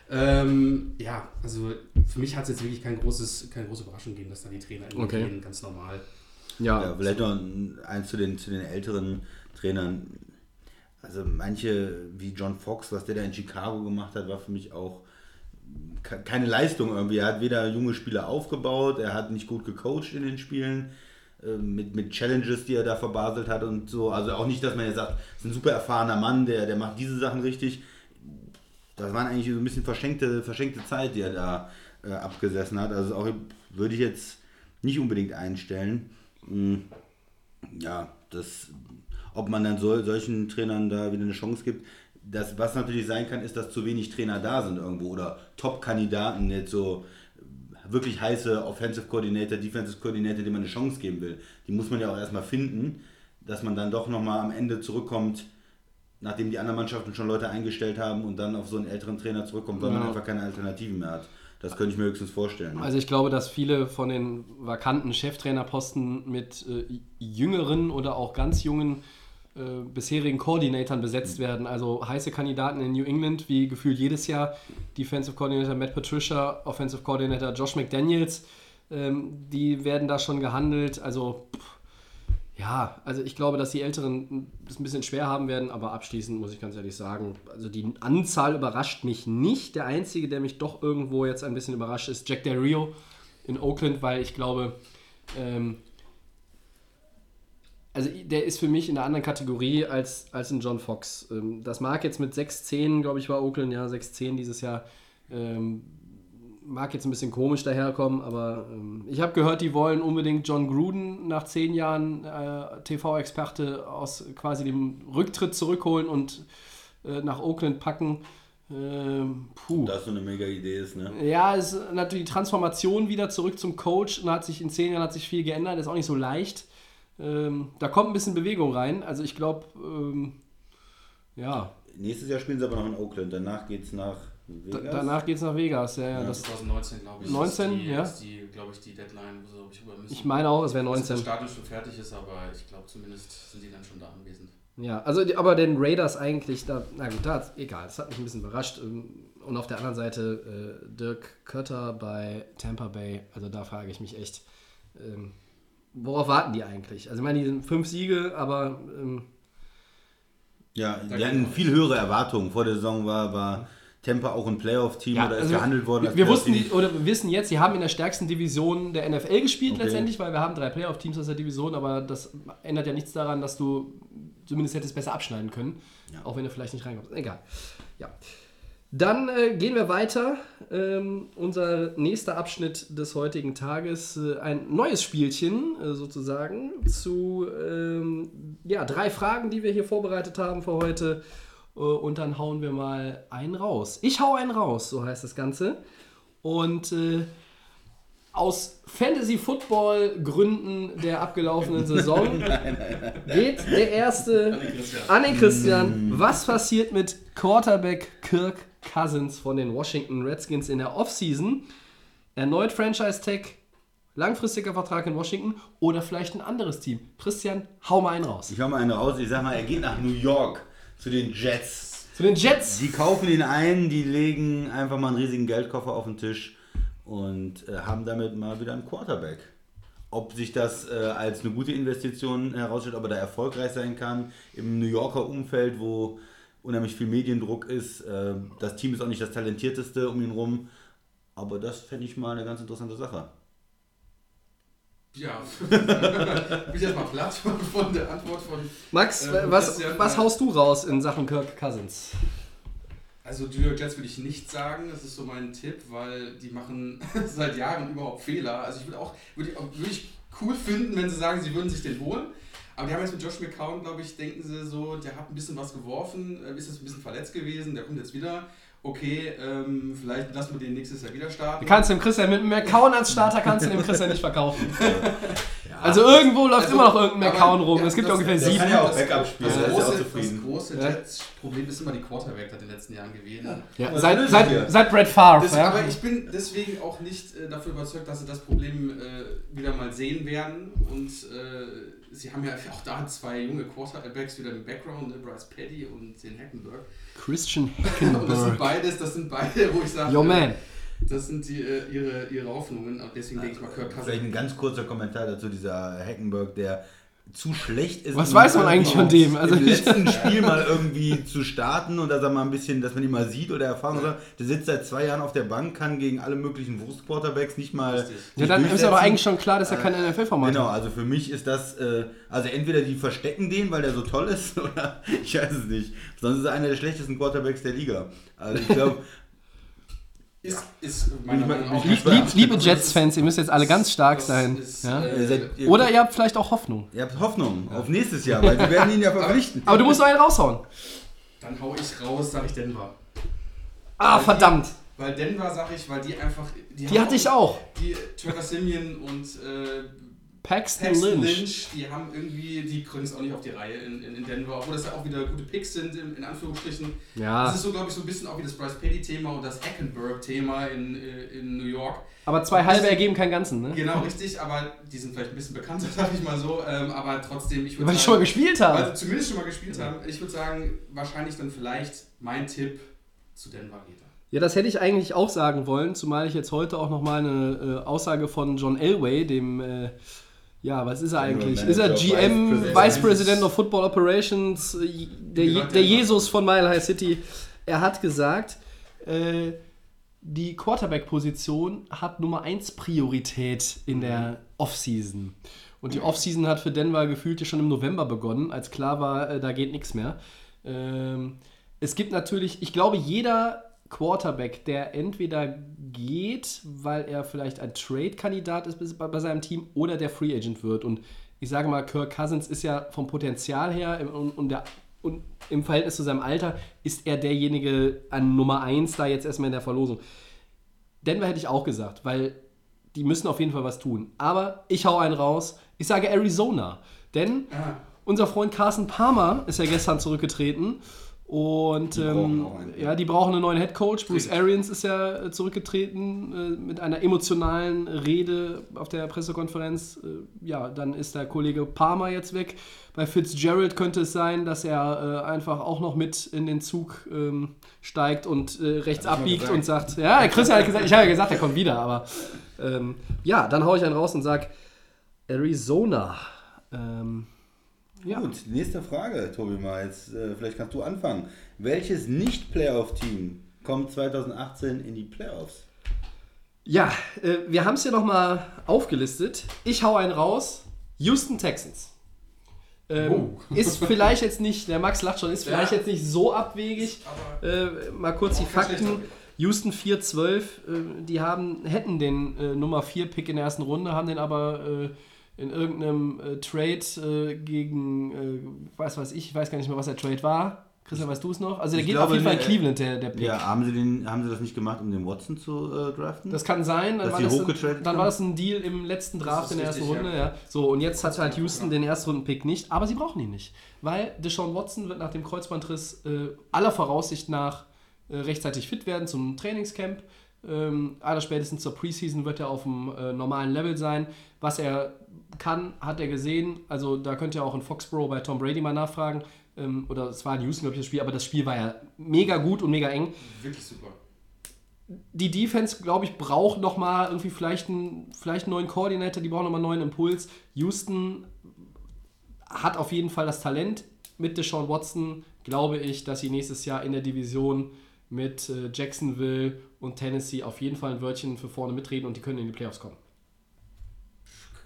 Ähm, ja, also für mich hat es jetzt wirklich kein großes, keine große Überraschung gegeben, dass da die Trainer okay. gehen, ganz normal. Ja, ja vielleicht noch eins zu den, zu den älteren Trainern also manche wie John Fox, was der da in Chicago gemacht hat, war für mich auch keine Leistung irgendwie. Er hat weder junge Spieler aufgebaut, er hat nicht gut gecoacht in den Spielen, ähm, mit, mit Challenges, die er da verbaselt hat und so. Also auch nicht, dass man jetzt sagt, ist ein super erfahrener Mann, der, der macht diese Sachen richtig. Das waren eigentlich so ein bisschen verschenkte, verschenkte Zeit, die er da äh, abgesessen hat. Also auch würde ich jetzt nicht unbedingt einstellen. Hm, ja, das ob man dann so, solchen Trainern da wieder eine Chance gibt. Das, was natürlich sein kann, ist, dass zu wenig Trainer da sind irgendwo oder Top-Kandidaten, jetzt so wirklich heiße Offensive Coordinator, Defensive Coordinator, denen man eine Chance geben will. Die muss man ja auch erstmal finden, dass man dann doch nochmal am Ende zurückkommt, nachdem die anderen Mannschaften schon Leute eingestellt haben und dann auf so einen älteren Trainer zurückkommt, weil ja. man einfach keine Alternativen mehr hat. Das könnte ich mir höchstens vorstellen. Also ich glaube, dass viele von den vakanten Cheftrainerposten mit äh, jüngeren oder auch ganz jungen äh, bisherigen Koordinatoren besetzt werden. Also heiße Kandidaten in New England, wie gefühlt jedes Jahr. Defensive Coordinator Matt Patricia, Offensive Coordinator Josh McDaniels, ähm, die werden da schon gehandelt. Also pff, ja, also ich glaube, dass die Älteren es ein bisschen schwer haben werden, aber abschließend muss ich ganz ehrlich sagen, also die Anzahl überrascht mich nicht. Der einzige, der mich doch irgendwo jetzt ein bisschen überrascht, ist Jack Del Rio in Oakland, weil ich glaube, ähm, also der ist für mich in einer anderen Kategorie als, als ein John Fox. Ähm, das mag jetzt mit 6-10, glaube ich, war Oakland, ja, 6-10 dieses Jahr. Ähm, mag jetzt ein bisschen komisch daherkommen, aber ähm, ich habe gehört, die wollen unbedingt John Gruden nach zehn Jahren äh, TV-Experte aus quasi dem Rücktritt zurückholen und äh, nach Oakland packen. Ähm, puh. Das so eine mega Idee ist, ne? Ja, ist natürlich die Transformation wieder zurück zum Coach und hat sich in zehn Jahren hat sich viel geändert, ist auch nicht so leicht. Ähm, da kommt ein bisschen Bewegung rein. Also ich glaube, ähm, ja. Nächstes Jahr spielen sie aber noch in Oakland. Danach geht es nach da, danach geht es nach Vegas. Ja, ja, das 2019, glaube ich. 19, ist die, ja. Ist die, glaube ich, die Deadline, wo sie rüber müssen. Ich meine auch, es wäre 19. Dass das Stadion schon fertig ist, aber ich glaube zumindest sind die dann schon da anwesend. Ja, also aber den Raiders eigentlich, da, na gut, da egal, das hat mich ein bisschen überrascht. Und auf der anderen Seite äh, Dirk Kötter bei Tampa Bay, also da frage ich mich echt, ähm, worauf warten die eigentlich? Also ich meine, die sind fünf Siege, aber ähm, ja, die hatten viel höhere Erwartungen. Vor der Saison war, war Tampa auch ein Playoff-Team Ja, oder ist also gehandelt worden. wir, als wir wussten die, oder wir wissen jetzt, sie haben in der stärksten Division der NFL gespielt Okay. letztendlich, weil wir haben drei Playoff-Teams aus der Division, aber das ändert ja nichts daran, dass du zumindest hättest besser abschneiden können, Ja. auch wenn du vielleicht nicht reinkommst. Egal. Ja. Dann äh, gehen wir weiter. Ähm, unser nächster Abschnitt des heutigen Tages, äh, ein neues Spielchen äh, sozusagen zu ähm, ja, drei Fragen, die wir hier vorbereitet haben für heute. Äh, und dann hauen wir mal einen raus. Ich hau einen raus, so heißt das Ganze. Und äh, aus Fantasy-Football-Gründen der abgelaufenen Saison geht der erste an den Christian. Was passiert mit Quarterback Kirk Cousins von den Washington Redskins in der Offseason? Erneut Franchise-Tag, langfristiger Vertrag in Washington oder vielleicht ein anderes Team? Christian, hau mal einen raus. Ich hau mal einen raus. Ich sag mal, er geht nach New York zu den Jets. Zu den Jets. Die kaufen ihn ein, die legen einfach mal einen riesigen Geldkoffer auf den Tisch und äh, haben damit mal wieder einen Quarterback. Ob sich das äh, als eine gute Investition herausstellt, ob er da erfolgreich sein kann im New Yorker Umfeld, wo unheimlich viel Mediendruck ist. Äh, das Team ist auch nicht das talentierteste um ihn rum, aber das fände ich mal eine ganz interessante Sache. Ja, bin ich erstmal platt von, von der Antwort von. Max, Ähm, was, was äh, haust du raus in Sachen Kirk Cousins? Also New York Jets würde ich nicht sagen, das ist so mein Tipp, weil die machen seit Jahren überhaupt Fehler. Also ich würde auch, würde ich, auch- würde ich cool finden, wenn sie sagen, sie würden sich den holen. Aber die haben jetzt mit Josh McCown, glaube ich, denken sie so, der hat ein bisschen was geworfen, äh, ist jetzt ein bisschen verletzt gewesen, der kommt jetzt wieder. Okay, ähm, vielleicht lassen wir den nächstes Jahr wieder starten. Du kannst dem Christian mit einem McCown als Starter kannst du dem Christian nicht verkaufen. Also irgendwo läuft Also, immer noch irgendein McCown rum. ja, es gibt das- ungefähr das sieben. kann ja auch Das- Backup Das, spielen, das, der ist ja auch große, das große. Jets-Problem ist immer die Quarterback hat in den letzten Jahren gewählt. Ja, seit, seit, seit Brett Favre. Das, ja. Aber ich bin deswegen auch nicht äh, dafür überzeugt, dass sie das Problem äh, wieder mal sehen werden. Und äh, sie haben ja auch da zwei junge Quarterbacks wieder im Background, ne? Bryce Petty und den Hackenberg. Christian Und das sind Hackenberg. beides, das sind beide, wo ich sage, Yo man. das sind die, äh, ihre, ihre Hoffnungen. Und deswegen denke ich mal, Kirk Vielleicht Cousins. ein ganz kurzer Kommentar dazu, dieser Hackenberg, der zu schlecht ist. Was weiß man eigentlich von dem? Also im letzten Spiel mal irgendwie zu starten und dass er mal ein bisschen, dass man ihn mal sieht oder erfahren soll. Der sitzt seit zwei Jahren auf der Bank, kann gegen alle möglichen Wurst-Quarterbacks nicht mal. Richtig. Ja, dann ist aber eigentlich schon klar, dass er kein NFL-Format Genau, hat. also für mich ist das, äh, also entweder die verstecken den, weil der so toll ist, oder ich weiß es nicht. Sonst ist er einer der schlechtesten Quarterbacks der Liga. Also ich glaube, Ist, ist meiner Ich mein- Meinung auch Lieb, liebe Jets-Fans, ihr müsst jetzt alle ganz stark sein. ist, Ja? äh, ihr seid, ihr, Oder ihr habt vielleicht auch Hoffnung. ihr habt Hoffnung auf nächstes Jahr, weil wir werden ihn ja verpflichten. Aber du musst noch einen raushauen. Dann hau ich raus, sage ich Denver. Ah, verdammt. Weil Denver, sage ich, weil die einfach. Die haben hatte ich auch. Die Trevor Simeon und äh, Paxton, Paxton Lynch. Lynch. die haben irgendwie, die kriegen es auch nicht auf die Reihe in, in, in Denver, obwohl das ja auch wieder gute Picks sind, in, in Anführungsstrichen. Ja, Das ist so, glaube ich, so ein bisschen auch wie das Bryce Petty-Thema und das Hackenberg-Thema in, äh, in New York. aber zwei halbe ergeben keinen ganzen, ne? Genau, richtig, aber die sind vielleicht ein bisschen bekannter, sag ich mal so. Ähm, aber trotzdem, ich würde Weil die schon mal gespielt haben. also zumindest schon mal gespielt haben. Ich würde sagen, wahrscheinlich dann vielleicht mein Tipp zu Denver geht. Ja, das hätte ich eigentlich auch sagen wollen, zumal ich jetzt heute auch nochmal eine äh, Aussage von John Elway, dem, äh, ja, was ist er eigentlich? Ist er GM. Vice President of Football Operations, der, Je- der. Jesus von Mile High City? Er hat gesagt, äh, die Quarterback-Position hat Nummer 1 Priorität in der Offseason. Und die Offseason hat für Denver gefühlt ja schon im November begonnen, als klar war, äh, da geht nichts mehr. Ähm, es gibt natürlich, ich glaube, jeder Quarterback, der entweder geht, weil er vielleicht ein Trade-Kandidat ist bei, seinem Team oder der Free Agent wird. Und ich sage mal, Kirk Cousins ist ja vom Potenzial her und, und, der, und im Verhältnis zu seinem Alter ist er derjenige an Nummer 1 da jetzt erstmal in der Verlosung. Denver hätte ich auch gesagt, weil die müssen auf jeden Fall was tun. Aber ich hau einen raus. Ich sage Arizona. Denn unser Freund Carsten Palmer ist ja gestern zurückgetreten. Und Die brauchen ähm, ja, die brauchen einen neuen Head Coach. Bruce. Arians ist ja äh, zurückgetreten äh, mit einer emotionalen Rede auf der Pressekonferenz. Äh, ja, dann ist der Kollege Palmer jetzt weg. Bei Fitzgerald könnte es sein, dass er äh, einfach auch noch mit in den Zug ähm, steigt und äh, rechts schon abbiegt und sagt, ja, Christian hat gesagt, ich habe ja gesagt, er kommt wieder, aber ähm, ja, dann haue ich einen raus und sage Arizona. Ähm, ja. Gut, nächste Frage, Tobi mal. Jetzt, äh, vielleicht kannst du anfangen. Welches Nicht-Playoff-Team kommt 2018 in die Playoffs? Ja, äh, wir haben es hier nochmal aufgelistet. Ich hau einen raus. Houston Texans. Ähm, Ist vielleicht jetzt nicht, der Max lacht schon, ist vielleicht Ja. jetzt nicht so abwegig. Äh, mal kurz die Fakten. Houston 4-12, äh, die haben, hätten den äh, Nummer 4 Pick in der ersten Runde, haben den aber äh, in irgendeinem äh, Trade äh, gegen, äh, was weiß ich, ich weiß gar nicht mehr, was der Trade war. Christian, weißt du es noch? Also der Ich geht glaube, auf jeden Fall in Cleveland, der, der Pick. Ja, haben sie, den, haben sie das nicht gemacht, um den Watson zu äh, draften? Das kann sein, dann, Dass war die das, ein, hochgetradet dann war das ein Deal im letzten Draft in der ersten richtig, Runde. ja. Ja. So, und jetzt hat halt Houston den Erstrunden-Pick nicht, aber sie brauchen ihn nicht. Weil Deshaun Watson wird nach dem Kreuzbandriss äh, aller Voraussicht nach äh, rechtzeitig fit werden zum Trainingscamp. Ähm, aller spätestens zur Preseason wird er auf dem äh, normalen Level sein. Was er kann, hat er gesehen. Also da könnt ihr auch in Foxborough bei Tom Brady mal nachfragen. Ähm, oder es war in Houston, glaube ich, das Spiel, aber das Spiel war ja mega gut und mega eng Wirklich super. die Defense, glaube ich, braucht noch mal irgendwie vielleicht einen, vielleicht einen neuen Koordinator, die brauchen noch mal einen neuen Impuls. Houston hat auf jeden Fall das Talent. Mit Deshaun Watson glaube ich, dass sie nächstes Jahr in der Division mit äh, Jacksonville und Tennessee auf jeden Fall ein Wörtchen für vorne mitreden und die können in die Playoffs kommen.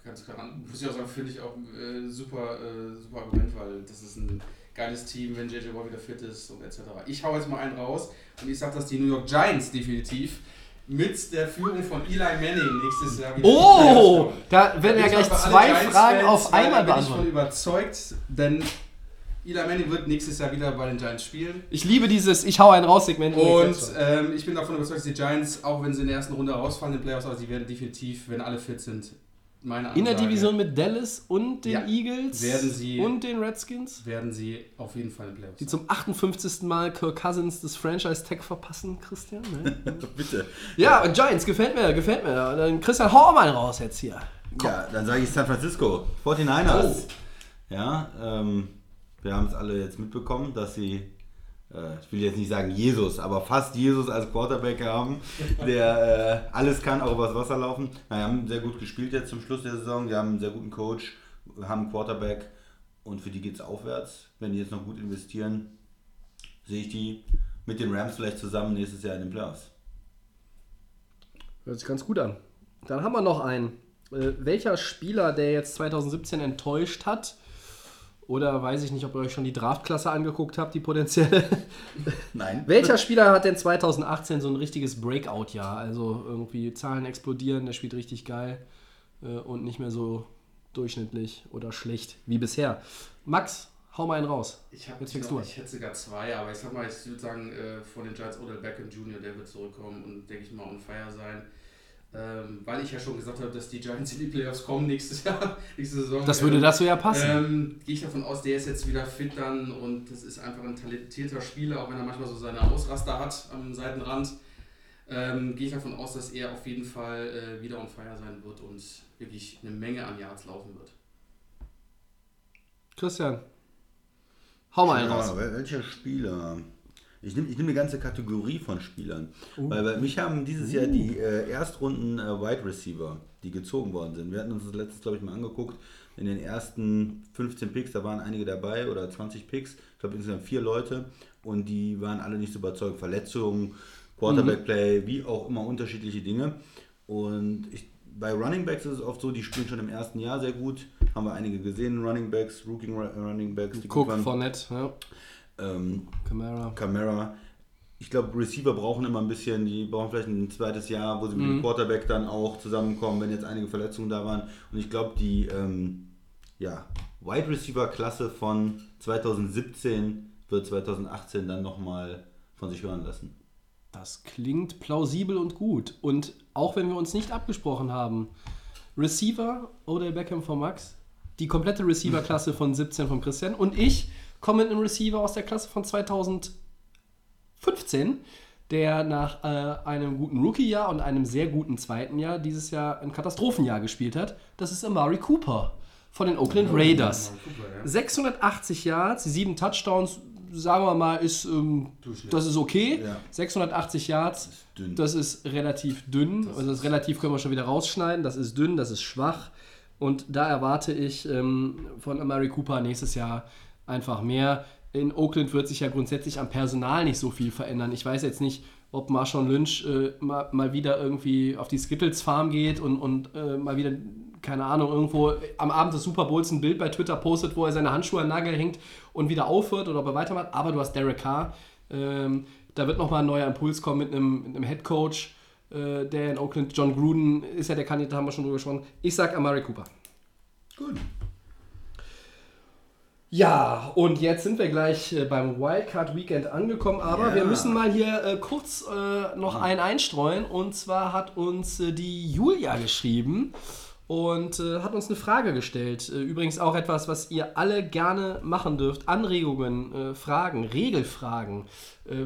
Ganz klar. Muss ich auch sagen, finde ich auch äh, super, äh, super Argument, weil das ist ein geiles Team, wenn JJ Watt wieder fit ist und etc. Ich hau jetzt mal einen raus und ich sage, dass die New York Giants definitiv mit der Führung von Eli Manning nächstes Jahr wieder Oh, da werden ja Ich gleich zwei Fragen auf einmal bin ich von beantwortet. überzeugt, denn Eli Manning wird nächstes Jahr wieder bei den Giants spielen. Ich liebe dieses Ich hau einen raus Segment. Und ähm, ich bin davon überzeugt, dass die Giants, auch wenn sie in der ersten Runde rausfallen in den Playoffs, aber sie werden definitiv, wenn alle fit sind, meine in der Ansage, Division mit Dallas und den Ja. Eagles Werden sie- und den Redskins. werden sie auf jeden Fall in den Playoffs. Die zum 58. Mal Kirk Cousins das Franchise-Tag verpassen, Christian. Ne? Bitte. ja, und Giants, gefällt mir, gefällt mir. Dann Christian, hau mal raus jetzt hier. Ja, dann sage ich San Francisco. 49ers. Oh. Ja, ähm, wir haben es alle jetzt mitbekommen, dass sie, äh, ich will jetzt nicht sagen Jesus, aber fast Jesus als Quarterback haben, der äh, alles kann, auch übers Wasser laufen. Na, die haben sehr gut gespielt jetzt zum Schluss der Saison. Die haben einen sehr guten Coach, haben einen Quarterback und für die geht es aufwärts. Wenn die jetzt noch gut investieren, sehe ich die mit den Rams vielleicht zusammen nächstes Jahr in den Playoffs. Hört sich ganz gut an. Dann haben wir noch einen. Äh, welcher Spieler, der jetzt 2017 enttäuscht hat, oder weiß ich nicht, ob ihr euch schon die Draftklasse angeguckt habt, die potenzielle. Nein. Welcher Spieler hat denn 2018 so ein richtiges Breakout-Jahr? Also irgendwie Zahlen explodieren, der spielt richtig geil äh, und nicht mehr so durchschnittlich oder schlecht wie bisher. Max, hau mal einen raus. Ich, hab, Jetzt ich, fängst glaub, du an. ich hätte sogar zwei, aber ich sag mal, ich würde sagen, äh, von den Giants Odell Beckham Jr., der wird zurückkommen und denke ich mal on fire sein. Ähm, weil ich ja schon gesagt habe, dass die Giants in die Playoffs kommen nächstes Jahr, nächste Saison. Das würde Ähm, dazu ja passen. Ähm, Gehe ich davon aus, der ist jetzt wieder fit dann und das ist einfach ein talentierter Spieler, auch wenn er manchmal so seine Ausraster hat am Seitenrand. Ähm, Gehe ich davon aus, dass er auf jeden Fall äh, wieder on fire sein wird und wirklich eine Menge an Yards laufen wird. Christian, hau mal einen Ja, raus. wel- welcher Spieler? Ich nehme ich nehm eine ganze Kategorie von Spielern. Uh. Weil bei mich haben dieses Jahr die äh, Erstrunden äh, Wide Receiver, die gezogen worden sind. Wir hatten uns das letztes, glaube ich, mal angeguckt. In den ersten 15 Picks, da waren einige dabei oder 20 Picks. Ich glaube insgesamt vier Leute. Und die waren alle nicht so überzeugt. Verletzungen, Quarterback-Play, wie auch immer unterschiedliche Dinge. Und ich, bei Running Backs ist es oft so, die spielen schon im ersten Jahr sehr gut. Haben wir einige gesehen, Running Backs, Rookie Running Backs, die Cook. Fournette, ja. Ähm, Camara. Camera. Ich glaube, Receiver brauchen immer ein bisschen, die brauchen vielleicht ein zweites Jahr, wo sie mit dem Quarterback dann auch zusammenkommen, wenn jetzt einige Verletzungen da waren. Und ich glaube, die ähm, ja, Wide Receiver-Klasse von 2017 wird 2018 dann nochmal von sich hören lassen. Das klingt plausibel und gut. Und auch wenn wir uns nicht abgesprochen haben, Receiver Odell Beckham von Max, die komplette Receiver-Klasse von 17 von Christian und ich komme mit einem Receiver aus der Klasse von 2015, der nach äh, einem guten Rookie-Jahr und einem sehr guten zweiten Jahr dieses Jahr ein Katastrophenjahr gespielt hat. Das ist Amari Cooper von den Oakland Raiders. 680 Yards, 7 Touchdowns, sagen wir mal, ist, ähm, das ist okay. Ja. 680 Yards, ist das ist relativ dünn. Das also das relativ können wir schon wieder rausschneiden. Das ist dünn, das ist schwach. Und da erwarte ich ähm, von Amari Cooper nächstes Jahr einfach mehr. In Oakland wird sich ja grundsätzlich am Personal nicht so viel verändern. Ich weiß jetzt nicht, ob Marshawn Lynch äh, mal, mal wieder irgendwie auf die Skittles Farm geht und, und äh, mal wieder, keine Ahnung, irgendwo am Abend des Super Bowls ein Bild bei Twitter postet, wo er seine Handschuhe an Nagel hängt und wieder aufhört oder ob er weitermacht. Aber du hast Derek Carr. Ähm, da wird nochmal ein neuer Impuls kommen mit einem, mit einem Head Coach, äh, der in Oakland, John Gruden ist ja der Kandidat, haben wir schon drüber gesprochen. Ich sag Amari Cooper. Gut. Ja, und jetzt sind wir gleich äh, beim Wildcard Weekend angekommen, aber Ja. wir müssen mal hier äh, kurz äh, noch einen einstreuen. Und zwar hat uns äh, die Julia geschrieben und äh, hat uns eine Frage gestellt. Äh, übrigens auch etwas, was ihr alle gerne machen dürft. Anregungen, Fragen, Regelfragen,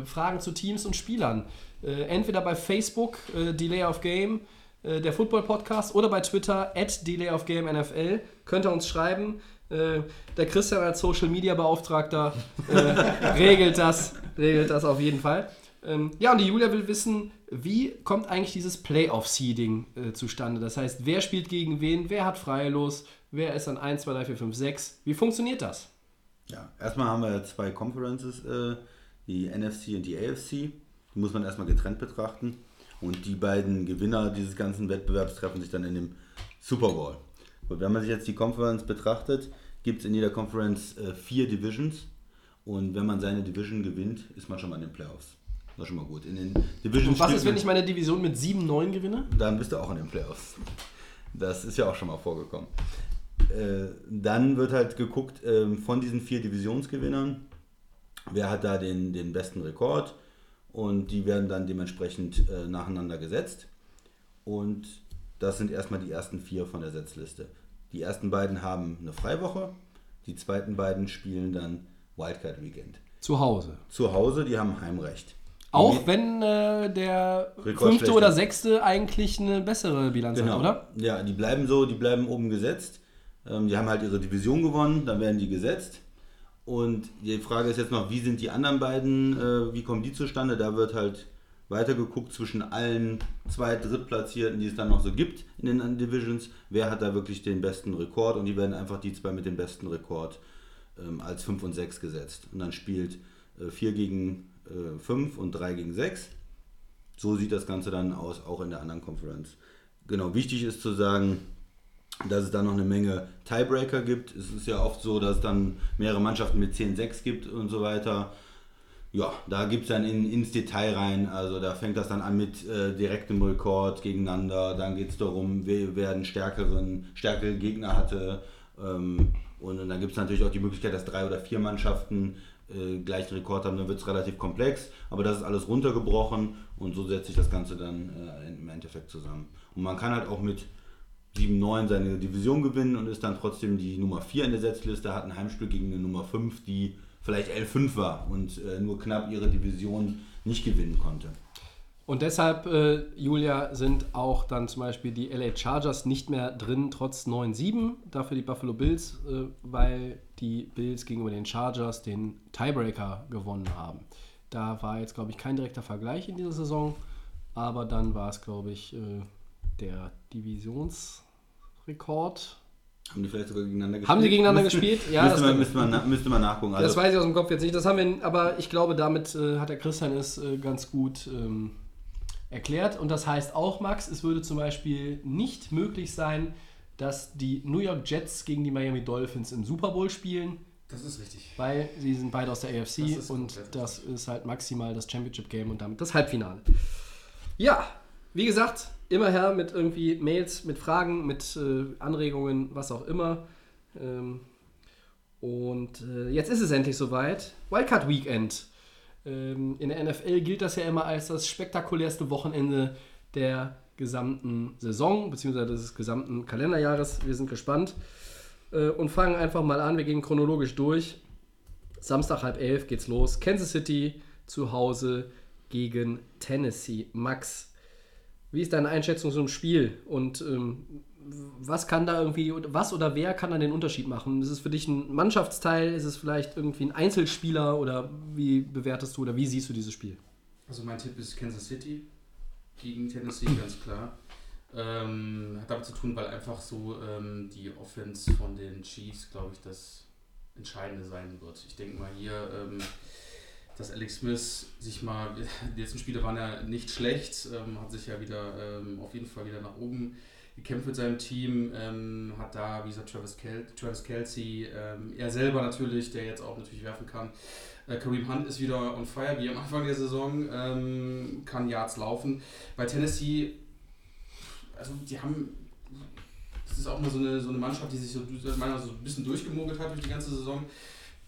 Fragen zu Teams und Spielern. Entweder bei Facebook, Delay of Game, der Football Podcast, oder bei Twitter, at Delay of Game NFL. Könnt ihr uns schreiben. Äh, der Christian als Social Media Beauftragter äh, regelt das, regelt das auf jeden Fall. Ähm, ja, und die Julia will wissen, wie kommt eigentlich dieses Playoff-Seeding äh, zustande? Das heißt, wer spielt gegen wen, wer hat Freilos, wer ist an 1, 2, 3, 4, 5, 6? Wie funktioniert das? Ja, erstmal haben wir zwei Conferences, äh, die NFC und die AFC. Die muss man erstmal getrennt betrachten. Und die beiden Gewinner dieses ganzen Wettbewerbs treffen sich dann in dem Super Bowl. Und wenn man sich jetzt die Conference betrachtet, gibt es in jeder Conference äh, vier Divisions. Und wenn man seine Division gewinnt, ist man schon mal in den Playoffs. Das ist schon mal gut. In den Divisions Und was ist, wenn ich meine Division mit 7, 9 gewinne? dann bist du auch in den Playoffs. Das ist ja auch schon mal vorgekommen. Äh, dann wird halt geguckt ähm, von diesen vier Divisionsgewinnern, wer hat da den, den besten Rekord und die werden dann dementsprechend äh, nacheinander gesetzt. Und das sind erstmal die ersten vier von der Setzliste. Die ersten beiden haben eine Freiwoche, die zweiten beiden spielen dann Wildcard Weekend. Zu Hause. Zu Hause, die haben Heimrecht. Auch Die- wenn äh, der fünfte oder sechste eigentlich eine bessere Bilanz Genau. hat, oder? Ja, die bleiben so, die bleiben oben gesetzt. Ähm, die haben halt ihre Division gewonnen, dann werden die gesetzt. Und die Frage ist jetzt noch, wie sind die anderen beiden, äh, wie kommen die zustande? Da wird halt weitergeguckt zwischen allen zwei Drittplatzierten, die es dann noch so gibt in den Divisions. Wer hat da wirklich den besten Rekord? Und die werden einfach die zwei mit dem besten Rekord ähm, als 5 und 6 gesetzt. Und dann spielt 4 gegen 5 und 3 gegen 6. So sieht das Ganze dann aus, auch in der anderen Conference. Genau, wichtig ist zu sagen, dass es da noch eine Menge Tiebreaker gibt. Es ist ja oft so, dass es dann mehrere Mannschaften mit 10-6 gibt und so weiter. Ja, da gibt es dann in, ins Detail rein. Also da fängt das dann an mit äh, direktem Rekord gegeneinander. Dann geht es darum, wer, wer einen stärkeren, stärkere Gegner hatte. Ähm, und, dann gibt es natürlich auch die Möglichkeit, dass drei oder vier Mannschaften äh, gleichen Rekord haben. Dann wird es relativ komplex. Aber das ist alles runtergebrochen und so setzt sich das Ganze dann äh, im Endeffekt zusammen. Und man kann halt auch mit 7-9 seine Division gewinnen und ist dann trotzdem die Nummer 4 in der Setzliste, hat ein Heimspiel gegen eine Nummer 5, die vielleicht L5 war und äh, nur knapp ihre Division nicht gewinnen konnte. Und deshalb, äh, Julia, sind auch dann zum Beispiel die LA Chargers nicht mehr drin, trotz 9-7. Dafür die Buffalo Bills, äh, weil die Bills gegenüber den Chargers den Tiebreaker gewonnen haben. Da war jetzt, glaube ich, kein direkter Vergleich in dieser Saison, aber dann war es, glaube ich, äh, der Divisionsrekord. Haben die vielleicht sogar gegeneinander gespielt? Haben sie gegeneinander Müsste- gespielt? Ja, müsste, das man, müsste, man, na- müsste man nachgucken. das Also, weiß ich aus dem Kopf jetzt nicht. Das haben wir, aber ich glaube, damit äh, hat der Christian es äh, ganz gut ähm, erklärt. Und das heißt auch, Max, es würde zum Beispiel nicht möglich sein, dass die New York Jets gegen die Miami Dolphins im Super Bowl spielen, Das ist richtig. weil sie sind beide aus der AFC Das und das ist halt maximal das Championship Game und damit das Halbfinale. Ja, wie gesagt, immer her mit irgendwie Mails, mit Fragen, mit äh, Anregungen, was auch immer. Ähm, und äh, jetzt ist es endlich soweit. Wildcard Weekend. Ähm, in der NFL gilt das ja immer als das spektakulärste Wochenende der gesamten Saison, beziehungsweise des gesamten Kalenderjahres. Wir sind gespannt äh, und fangen einfach mal an. Wir gehen chronologisch durch. Samstag halb elf geht's los. Kansas City zu Hause gegen Tennessee. Max, wie ist deine Einschätzung zum Spiel? Und ähm, was kann da irgendwie, was oder wer kann da den Unterschied machen? Ist es für dich ein Mannschaftsteil? Ist es vielleicht irgendwie ein Einzelspieler? Oder wie bewertest du oder wie siehst du dieses Spiel? Also mein Tipp ist Kansas City gegen Tennessee, ganz klar. Ähm, hat damit zu tun, weil einfach so ähm, die Offense von den Chiefs, glaube ich, das Entscheidende sein wird. Ich denke mal hier, ähm, dass Alex Smith sich mal, die letzten Spiele waren ja nicht schlecht, ähm, hat sich ja wieder ähm, auf jeden Fall wieder nach oben gekämpft mit seinem Team, ähm, hat da, wie gesagt, Travis, Kel Travis Kelsey, er selber natürlich, der jetzt auch natürlich werfen kann. Äh, Kareem Hunt ist wieder on fire, wie am Anfang der Saison, kann Yards laufen. Bei Tennessee, also die haben das ist auch mal so eine, so eine Mannschaft, die sich so, so ein bisschen durchgemogelt hat durch die ganze Saison.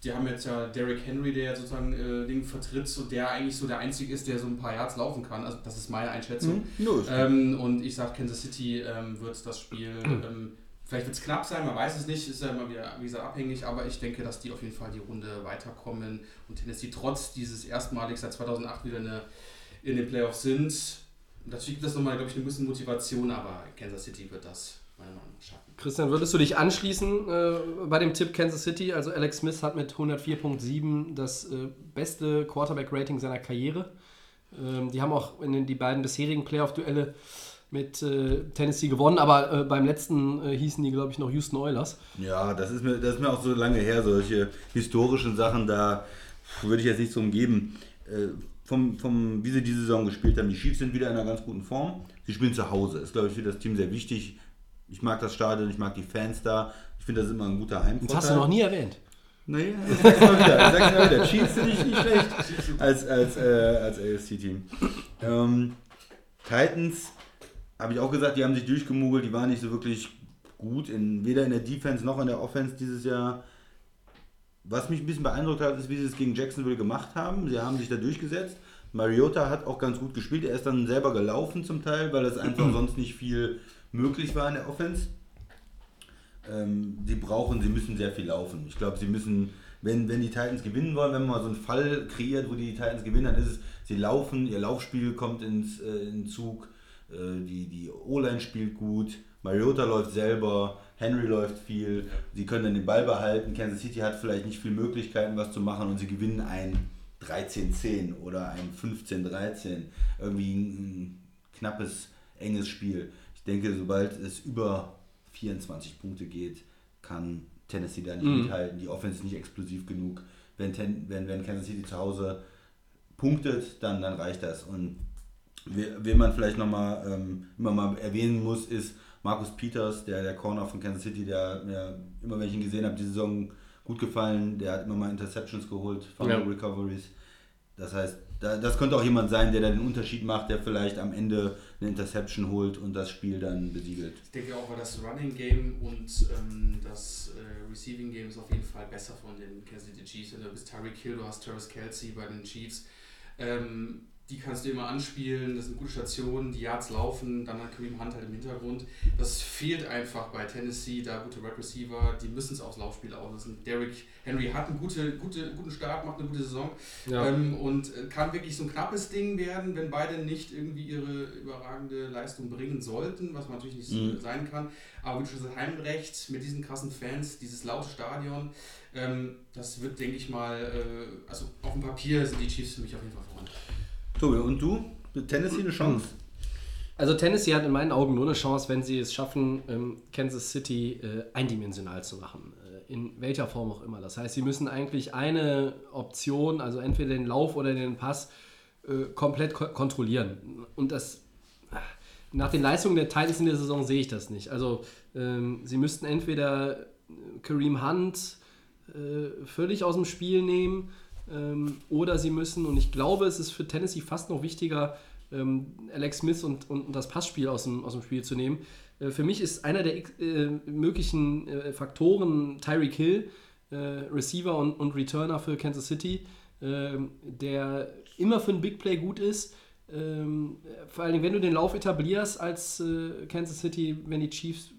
Die haben jetzt ja Derrick Henry, der jetzt sozusagen äh, Ding vertritt, so der eigentlich so der Einzige ist, der so ein paar Yards laufen kann. Also das ist meine Einschätzung. Mhm. Ähm, und ich sage, Kansas City ähm, wird das Spiel, mhm. ähm, vielleicht wird es knapp sein, man weiß es nicht, ist ja immer wieder, wie gesagt, abhängig, aber ich denke, dass die auf jeden Fall die Runde weiterkommen und Tennessee trotz dieses erstmalig seit 2008 wieder eine, in den Playoffs sind. Natürlich gibt das nochmal, glaube ich, ein bisschen Motivation, aber Kansas City wird das meiner Meinung nach schaffen. Christian, würdest du dich anschließen äh, bei dem Tipp Kansas City? Also Alex Smith hat mit 104.7 das äh, beste Quarterback-Rating seiner Karriere. Ähm, die haben auch in den, die beiden bisherigen Playoff-Duelle mit äh, Tennessee gewonnen, aber äh, beim letzten äh, hießen die, glaube ich, noch Houston Oilers. Ja, das ist, mir, das ist mir auch so lange her, solche historischen Sachen, da würde ich jetzt nicht so umgeben. Äh, vom, vom, wie sie diese Saison gespielt haben, die Chiefs sind wieder in einer ganz guten Form. Sie spielen zu Hause. Ist, glaube ich, für das Team sehr wichtig. Ich mag das Stadion, ich mag die Fans da. Ich finde, das ist immer ein guter Heimvorteil. Das hast du noch nie erwähnt. Nee, ich sag's mal wieder. Ich sag's mal wieder. Chiefs finde ich nicht schlecht als, als, äh, als AFC-Team. Ähm, Titans, habe ich auch gesagt, die haben sich durchgemogelt. Die waren nicht so wirklich gut, in, weder in der Defense noch in der Offense dieses Jahr. Was mich ein bisschen beeindruckt hat, ist, wie sie es gegen Jacksonville gemacht haben. Sie haben sich da durchgesetzt. Mariota hat auch ganz gut gespielt. Er ist dann selber gelaufen zum Teil, weil es einfach sonst nicht viel möglich war in der Offense. Ähm, sie brauchen, sie müssen sehr viel laufen. Ich glaube, sie müssen, wenn, wenn die Titans gewinnen wollen, wenn man mal so einen Fall kreiert, wo die Titans gewinnen, dann ist es, sie laufen, ihr Laufspiel kommt ins, äh, in Zug, äh, die, die O-Line spielt gut, Mariota läuft selber, Henry läuft viel, sie können dann den Ball behalten, Kansas City hat vielleicht nicht viele Möglichkeiten, was zu machen und sie gewinnen ein 13-10 oder ein 15-13. Irgendwie ein, ein knappes, enges Spiel denke, sobald es über 24 Punkte geht, kann Tennessee da nicht mhm. mithalten. Die Offense ist nicht explosiv genug. Wenn, Ten, wenn, wenn Kansas City zu Hause punktet, dann, dann reicht das. Und wen man vielleicht nochmal ähm, immer mal erwähnen muss, ist Markus Peters, der, der Corner von Kansas City, der mir immer, wenn ich ihn gesehen habe, die Saison gut gefallen. Der hat immer mal Interceptions geholt, Fumble ja. Recoveries. Das heißt, das könnte auch jemand sein, der da den Unterschied macht, der vielleicht am Ende eine Interception holt und das Spiel dann besiegelt. Ich denke auch, weil das Running Game und ähm, das äh, Receiving Game ist auf jeden Fall besser von den Kansas City Chiefs. du bist Tyreek Hill, du hast Travis Kelsey bei den Chiefs. Ähm, die kannst du immer anspielen, das sind gute Stationen, die Yards laufen, dann hat Kareem Hunt halt im Hintergrund. Das fehlt einfach bei Tennessee, da gute Red Receiver, die müssen es aufs Laufspiel auslassen. Derrick Henry hat einen gute, gute, guten Start, macht eine gute Saison ja. ähm, und äh, kann wirklich so ein knappes Ding werden, wenn beide nicht irgendwie ihre überragende Leistung bringen sollten, was man natürlich nicht mhm. sein kann. Aber wie du schon sagst, Heimrecht mit diesen krassen Fans, dieses laute Stadion, ähm, das wird, denke ich mal, äh, also auf dem Papier sind die Chiefs für mich auf jeden Fall voran. Tobi, und du? Tennessee eine Chance? Also Tennessee hat in meinen Augen nur eine Chance, wenn sie es schaffen, ähm, Kansas City äh, eindimensional zu machen. Äh, in welcher Form auch immer. Das heißt, sie müssen eigentlich eine Option, also entweder den Lauf oder den Pass, äh, komplett ko kontrollieren. Und das nach den Leistungen der Titans in der Saison sehe ich das nicht. Also ähm, sie müssten entweder Kareem Hunt völlig aus dem Spiel nehmen oder sie müssen, und ich glaube, es ist für Tennessee fast noch wichtiger, ähm, Alex Smith und, und das Passspiel aus dem, aus dem Spiel zu nehmen. Äh, für mich ist einer der äh, möglichen äh, Faktoren Tyreek Hill, äh, Receiver und, und Returner für Kansas City. ähm, der immer für ein Big Play gut ist. Ähm, vor allem, wenn du den Lauf etablierst als äh, Kansas City, wenn die Chiefs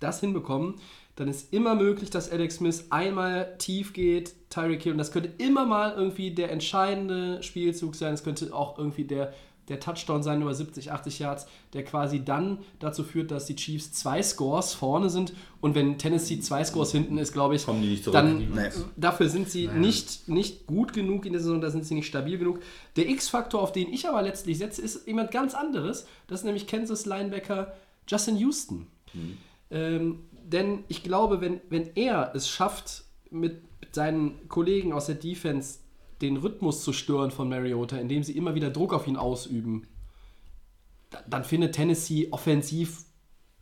das hinbekommen, dann ist immer möglich, dass Alex Smith einmal tief geht, Tyreek Hill, und das könnte immer mal irgendwie der entscheidende Spielzug sein. Es könnte auch irgendwie der, der Touchdown sein über 70, 80 Yards, der quasi dann dazu führt, dass die Chiefs zwei Scores vorne sind. Und wenn Tennessee zwei Scores hinten ist, glaube ich, Kommen die nicht zurück. dann Nee. dafür sind sie Naja. nicht, nicht gut genug in der Saison, da sind sie nicht stabil genug. Der X-Faktor, auf den ich aber letztlich setze, ist jemand ganz anderes. Das ist nämlich Kansas Linebacker Justin Houston. Ähm, denn ich glaube, wenn, wenn er es schafft, mit seinen Kollegen aus der Defense den Rhythmus zu stören von Mariota, indem sie immer wieder Druck auf ihn ausüben, da- dann findet Tennessee offensiv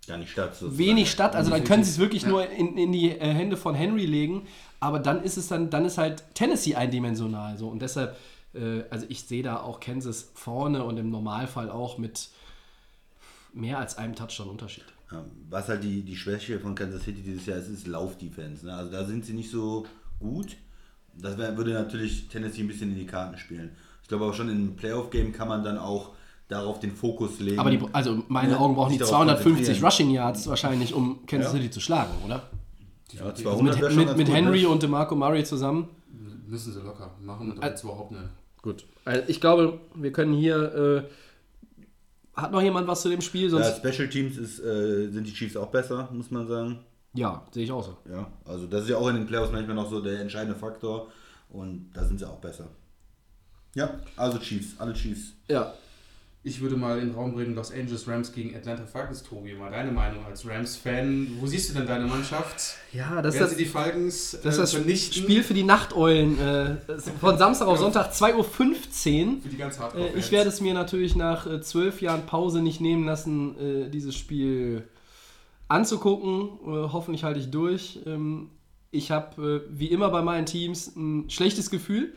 Gar nicht statt. wenig statt. Also dann können sie es wirklich Ja. nur in, in die äh, Hände von Henry legen. Aber dann ist es dann, dann ist halt Tennessee eindimensional so. Und deshalb, äh, also ich sehe da auch Kansas vorne und im Normalfall auch mit mehr als einem Touchdown-Unterschied. Ja, Was halt die, die Schwäche von Kansas City dieses Jahr ist, ist Laufdefense. Ne? Also da sind sie nicht so gut. Das wär, würde natürlich Tennessee ein bisschen in die Karten spielen. Ich glaube aber schon im Playoff-Game kann man dann auch darauf den Fokus legen. Aber die, also meine Ja, Augen brauchen die darauf 250 konzentrieren. Rushing Yards wahrscheinlich, um Kansas Ja. City zu schlagen, oder? ja, Also 200 wär mit, mit, mit gut, Henry ne? und DeMarco Murray zusammen. Müssen sie locker machen und Al- jetzt überhaupt eine. Gut. Also ich glaube, wir können hier. Äh, hat noch jemand was zu dem Spiel? Sonst, Ja, Special Teams ist, äh, sind die Chiefs auch besser, muss man sagen. ja, sehe ich auch so. Ja, also das ist ja auch in den Playoffs manchmal noch so der entscheidende Faktor und da sind sie auch besser. Ja, also Chiefs, alle Chiefs. Ja, Ich würde mal in den Raum bringen, Los Angeles Rams gegen Atlanta Falcons, Tobi. Mal deine Meinung als Rams-Fan. Wo siehst du denn deine Mannschaft? ja das ist Werden das, sie die Falcons das, ist das vernichten? Spiel für die Nachteulen. Äh, von Samstag auf Sonntag 2.15 Uhr. für die ganz hardcore Äh, ich werde es mir natürlich nach äh, zwölf Jahren Pause nicht nehmen lassen, äh, dieses Spiel anzugucken. Äh, hoffentlich halte ich durch. Ähm, ich habe, äh, wie immer bei meinen Teams, ein schlechtes Gefühl.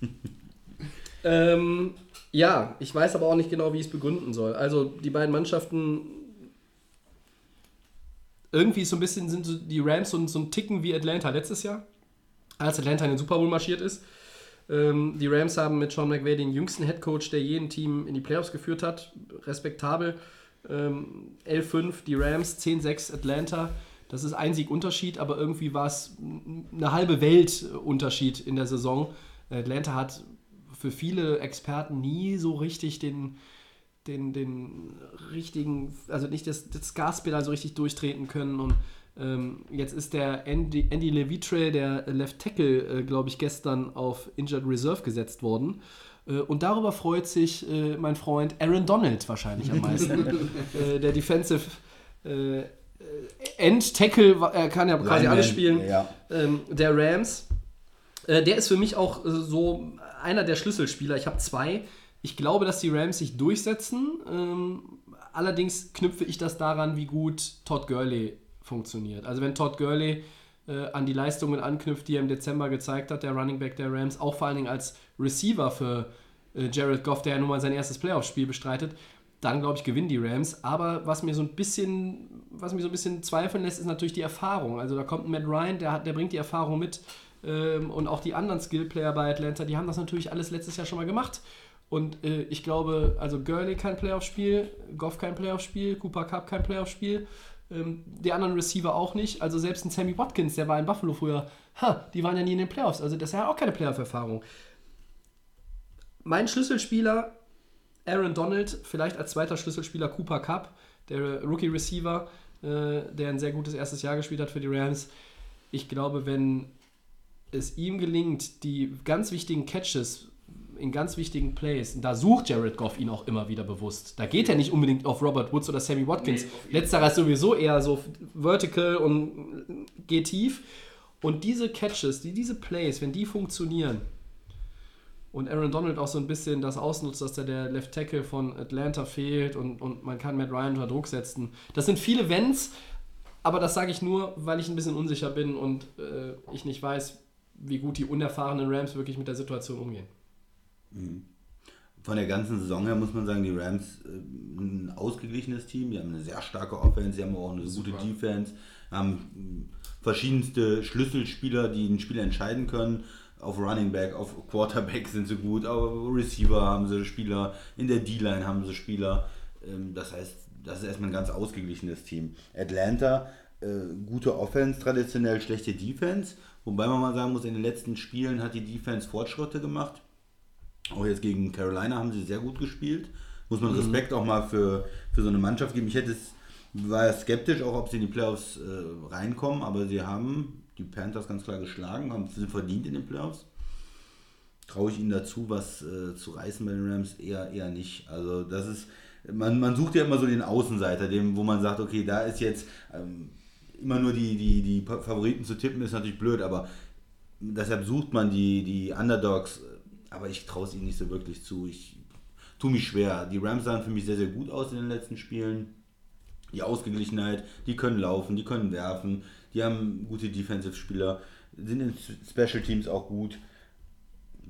ähm, ja, ich weiß aber auch nicht genau, wie ich es begründen soll. Also die beiden Mannschaften, irgendwie so ein bisschen sind die Rams so, ein- so ein Ticken wie Atlanta letztes Jahr, als Atlanta in den Super Bowl marschiert ist. Ähm, die Rams haben mit Sean McVay den jüngsten Headcoach, der jeden Team in die Playoffs geführt hat. Respektabel. Ähm, 11-5 die Rams, 10-6 Atlanta. Das ist ein Sieg Unterschied, aber irgendwie war es eine halbe Welt Unterschied in der Saison. Atlanta hat für viele Experten nie so richtig den, den, den richtigen, also nicht das, das Gaspedal so richtig durchtreten können. Und ähm, jetzt ist der Andy, Andy Levitre, der Left Tackle, äh, glaube ich, gestern auf Injured Reserve gesetzt worden. Äh, und darüber freut sich äh, mein Freund Aaron Donald wahrscheinlich am meisten. äh, der Defensive äh, End Tackle, wa- er kann ja quasi alles spielen Ja. ähm, der Rams. Der ist für mich auch so einer der Schlüsselspieler. Ich habe zwei. Ich glaube, dass die Rams sich durchsetzen. Ähm, allerdings knüpfe ich das daran, wie gut Todd Gurley funktioniert. Also wenn Todd Gurley äh, an die Leistungen anknüpft, die er im Dezember gezeigt hat, der Running Back der Rams, auch vor allen Dingen als Receiver für äh, Jared Goff, der ja nun mal sein erstes Playoff-Spiel bestreitet, dann glaube ich, gewinnen die Rams. Aber was mir so ein bisschen, was mich so ein bisschen zweifeln lässt, ist natürlich die Erfahrung. Also da kommt ein Matt Ryan, der, hat, der bringt die Erfahrung mit. Ähm, und auch die anderen Skill-Player bei Atlanta, die haben das natürlich alles letztes Jahr schon mal gemacht. Und äh, ich glaube, also Gurley kein Playoff-Spiel, Goff kein Playoff-Spiel, Cooper Cup kein Playoff-Spiel, ähm, die anderen Receiver auch nicht. Also selbst ein Sammy Watkins, der war in Buffalo früher, ha, die waren ja nie in den Playoffs. Also das ist ja auch keine Playoff-Erfahrung. Mein Schlüsselspieler, Aaron Donald, vielleicht als zweiter Schlüsselspieler Cooper Cup, der Rookie-Receiver, äh, der ein sehr gutes erstes Jahr gespielt hat für die Rams. Ich glaube, wenn es ihm gelingt, die ganz wichtigen Catches in ganz wichtigen Plays, und da sucht Jared Goff ihn auch immer wieder bewusst. Da geht er nicht unbedingt auf Robert Woods oder Sammy Watkins. Nee, Letzterer ist sowieso eher so vertical und geht tief. Und diese Catches, die, diese Plays, wenn die funktionieren, und Aaron Donald auch so ein bisschen das ausnutzt, dass da der Left Tackle von Atlanta fehlt und, und man kann Matt Ryan unter Druck setzen. Das sind viele Wenns, aber das sage ich nur, weil ich ein bisschen unsicher bin und äh, ich nicht weiß, wie gut die unerfahrenen Rams wirklich mit der Situation umgehen. Von der ganzen Saison her muss man sagen, die Rams äh, ein ausgeglichenes Team, die haben eine sehr starke Offense, die haben auch eine Super. gute Defense, haben mh, verschiedenste Schlüsselspieler, die ein Spiel entscheiden können. auf Running Back, auf Quarterback sind sie gut, auf Receiver haben sie Spieler, in der D-Line haben sie Spieler. Ähm, das heißt, das ist erstmal ein ganz ausgeglichenes Team. Atlanta, äh, gute Offense, traditionell schlechte Defense, wobei man mal sagen muss, in den letzten Spielen hat die Defense Fortschritte gemacht. Auch jetzt gegen Carolina haben sie sehr gut gespielt. Muss man Respekt auch mal für, für so eine Mannschaft geben. Ich hätte es, war skeptisch, auch ob sie in die Playoffs äh, reinkommen, aber sie haben die Panthers ganz klar geschlagen, haben sie verdient in den Playoffs. Traue ich ihnen dazu, was äh, zu reißen bei den Rams? Eher, eher nicht. Also das ist, man, man sucht ja immer so den Außenseiter, dem, wo man sagt, okay, da ist jetzt ähm, immer nur die, die, die Favoriten zu tippen, ist natürlich blöd, aber deshalb sucht man die, die Underdogs, aber ich traue es ihnen nicht so wirklich zu. Ich tue mich schwer. Die Rams sahen für mich sehr, sehr gut aus in den letzten Spielen. Die Ausgeglichenheit, die können laufen, die können werfen, die haben gute Defensive-Spieler, sind in Special Teams auch gut.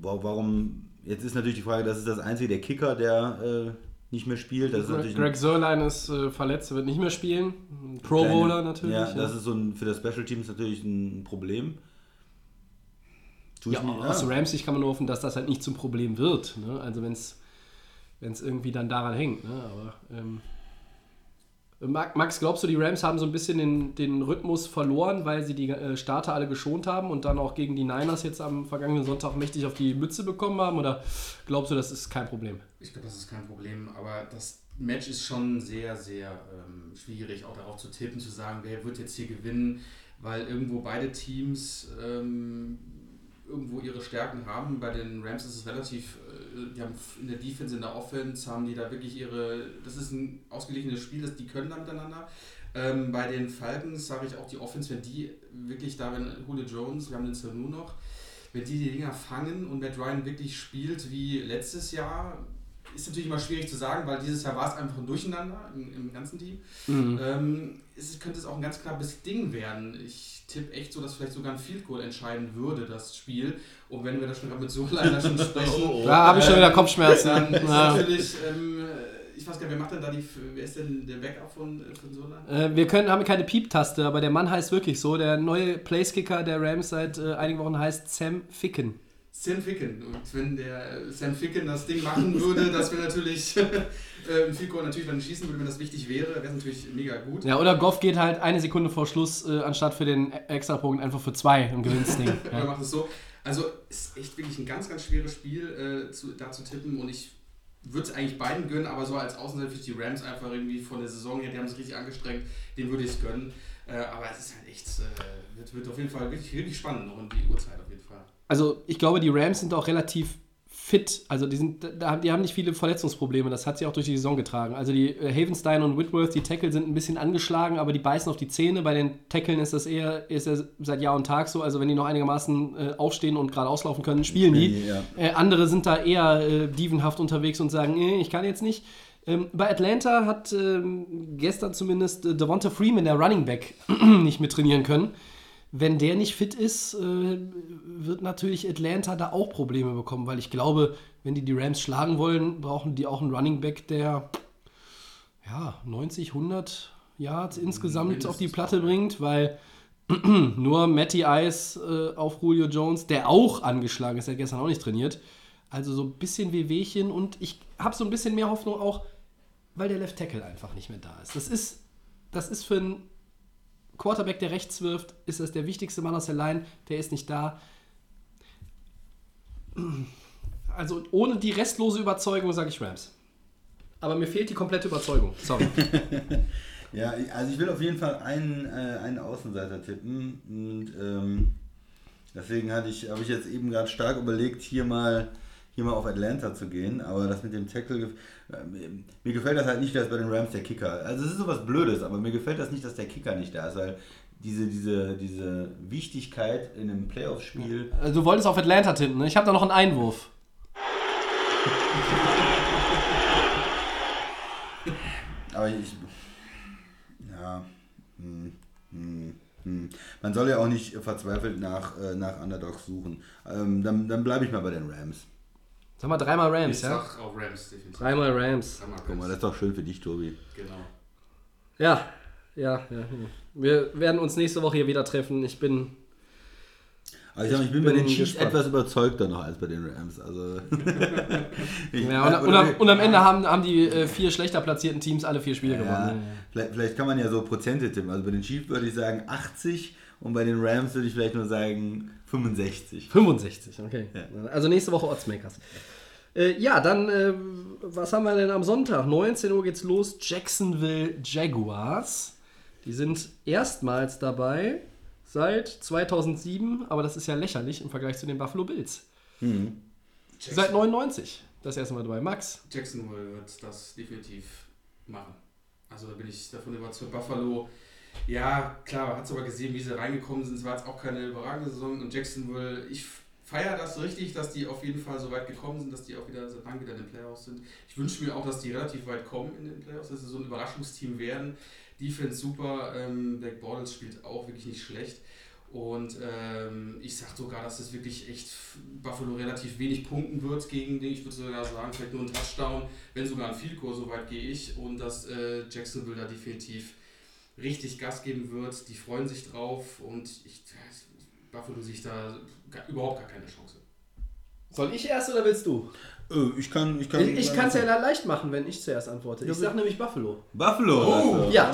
Warum? Jetzt ist natürlich die Frage, das ist das einzige, der Kicker, der äh, nicht mehr spielt. Das ist Greg Sörlein ist äh, verletzt, wird nicht mehr spielen. Pro Bowler natürlich. Ja, das ist so ein, für das Special Teams natürlich ein Problem. ja, nicht, aus ja. Rams kann man nur hoffen, dass das halt nicht zum Problem wird. Ne? Also wenn es irgendwie dann daran hängt. Ne? Aber ähm, Max, glaubst du, die Rams haben so ein bisschen den, den Rhythmus verloren, weil sie die äh, Starter alle geschont haben und dann auch gegen die Niners jetzt am vergangenen Sonntag mächtig auf die Mütze bekommen haben? Oder glaubst du, das ist kein Problem? Ich glaube, das ist kein Problem, aber das Match ist schon sehr, sehr ähm, schwierig, auch darauf zu tippen, zu sagen, wer wird jetzt hier gewinnen, weil irgendwo beide Teams ähm, irgendwo ihre Stärken haben. Bei den Rams ist es relativ, äh, die haben in der Defense, in der Offense, haben die da wirklich ihre, das ist ein ausgeglichenes Spiel, das, die können da miteinander. Ähm, bei den Falcons sage ich auch, die Offense, wenn die wirklich da, wenn Julio Jones, wir haben den Sanu noch, wenn die die Dinger fangen und Matt Ryan wirklich spielt wie letztes Jahr, ist natürlich immer schwierig zu sagen, weil dieses Jahr war es einfach ein Durcheinander im, im ganzen Team. Mhm. Ähm, es könnte es auch ein ganz knappes Ding werden. Ich tippe echt so, dass vielleicht sogar ein Field Goal entscheiden würde, das Spiel. Und wenn wir da schon mit so leider schon sprechen. Oh, oh. Da habe ich schon wieder Kopfschmerzen. Dann ist ja. natürlich. Ähm, ich weiß gar nicht, wer macht denn da die. Wer ist denn der Backup von, von Solan? Äh, wir können, haben keine Piep-Taste, aber der Mann heißt wirklich so. Der neue Placekicker der Rams seit äh, einigen Wochen heißt Sam Ficken. Sam Ficken. Und wenn der Sam Ficken das Ding machen würde, dass wir natürlich äh, Fico natürlich dann schießen würde, wenn das wichtig wäre, wäre es natürlich mega gut. Ja, oder Goff geht halt eine Sekunde vor Schluss, äh, anstatt für den Extrapunkt einfach für zwei und gewinnt das Ding. ja. Oder macht es so. Also ist echt wirklich ein ganz, ganz schweres Spiel äh, zu, da zu tippen und ich würde es eigentlich beiden gönnen, aber so als Außenseiter für die Rams einfach irgendwie von der Saison her, die haben sich richtig angestrengt, den würde ich es gönnen. Äh, aber es ist halt echt, äh, wird, wird auf jeden Fall wirklich, wirklich spannend noch in die Uhrzeit also ich glaube, die Rams sind auch relativ fit. Also die, sind, die haben nicht viele Verletzungsprobleme. Das hat sie auch durch die Saison getragen. Also die äh, Havenstein und Whitworth, die Tackle sind ein bisschen angeschlagen, aber die beißen auf die Zähne. Bei den Tackeln ist das eher ist ja seit Jahr und Tag so. Also wenn die noch einigermaßen äh, aufstehen und gerade auslaufen können, spielen die. Ja. Äh, andere sind da eher äh, dievenhaft unterwegs und sagen, äh, ich kann jetzt nicht. Ähm, bei Atlanta hat ähm, gestern zumindest äh, Devonta Freeman, der Running Back, nicht mit trainieren können wenn der nicht fit ist, äh, wird natürlich Atlanta da auch Probleme bekommen, weil ich glaube, wenn die die Rams schlagen wollen, brauchen die auch einen Running Back, der ja, 90, 100 Yards insgesamt Mindestens. auf die Platte bringt, weil nur Matty Ice äh, auf Julio Jones, der auch angeschlagen ist, der hat gestern auch nicht trainiert. Also so ein bisschen Wehwehchen und ich habe so ein bisschen mehr Hoffnung auch, weil der Left Tackle einfach nicht mehr da ist. Das ist, das ist für einen Quarterback, der rechts wirft, ist das der wichtigste Mann aus der Line, der ist nicht da. Also ohne die restlose Überzeugung sage ich Rams. Aber mir fehlt die komplette Überzeugung. Sorry. ja, also ich will auf jeden Fall einen, äh, einen Außenseiter tippen. Und ähm, deswegen ich, habe ich jetzt eben gerade stark überlegt, hier mal hier mal auf Atlanta zu gehen, aber das mit dem Tackle, äh, mir gefällt das halt nicht, dass bei den Rams der Kicker, also es ist sowas Blödes, aber mir gefällt das nicht, dass der Kicker nicht da ist, weil diese, diese, diese Wichtigkeit in einem Playoff-Spiel. Also du wolltest auf Atlanta tippen, ne? Ich habe da noch einen Einwurf. aber ich. Ja. Hm, hm, hm. Man soll ja auch nicht verzweifelt nach, äh, nach Underdogs suchen. Ähm, dann dann bleibe ich mal bei den Rams. Sag mal dreimal Rams, ich ja? Sag auch Rams, definitiv. Dreimal Rams. Dreimal Rams. Guck mal, das ist doch schön für dich, Tobi. Genau. Ja, ja, ja. Wir werden uns nächste Woche hier wieder treffen. Ich bin Aber ich, ich bin, bei bin den Chiefs gespannt. etwas überzeugter noch als bei den Rams. Also Ja, und, und, am, und am Ende haben, haben die äh, vier schlechter platzierten Teams alle vier Spiele ja, gewonnen. vielleicht, vielleicht kann man ja so Prozente tippen. Also bei den Chiefs würde ich sagen 80 und bei den Rams würde ich vielleicht nur sagen 65. 65, okay. Ja. Also nächste Woche Oddsmakers. Äh, ja, dann, äh, was haben wir denn am Sonntag? 19 Uhr geht's los. Jacksonville Jaguars. Die sind erstmals dabei seit 2007, aber das ist ja lächerlich im Vergleich zu den Buffalo Bills. Seit 99 das erste Mal dabei. Max, Jacksonville wird das definitiv machen. Also da bin ich davon überzeugt. Buffalo, ja, klar, hat es aber gesehen, wie sie reingekommen sind. Es war jetzt auch keine überragende Saison. Und Jacksonville, ich feiere das richtig, dass die auf jeden Fall so weit gekommen sind, dass die auch wieder so lang wieder in den Playoffs sind. Ich wünsche mir auch, dass die relativ weit kommen in den Playoffs, dass sie so ein Überraschungsteam werden. Defense super, ähm, Black Bortles spielt auch wirklich nicht schlecht. Und ähm, ich sage sogar, dass es wirklich echt Buffalo relativ wenig punkten wird gegen den. Ich würde sogar sagen, vielleicht nur ein Touchdown, wenn sogar ein Field Goal, so weit gehe ich. Und dass äh, Jacksonville da definitiv richtig Gas geben wird. Die freuen sich drauf und ich, Buffalo sich da gar, überhaupt gar keine Chance. soll ich erst oder willst du? Äh, ich kann ich kann Ich, ich kann es ja leicht machen, wenn ich zuerst antworte. Ich sag nämlich Buffalo. Buffalo. also. Ja.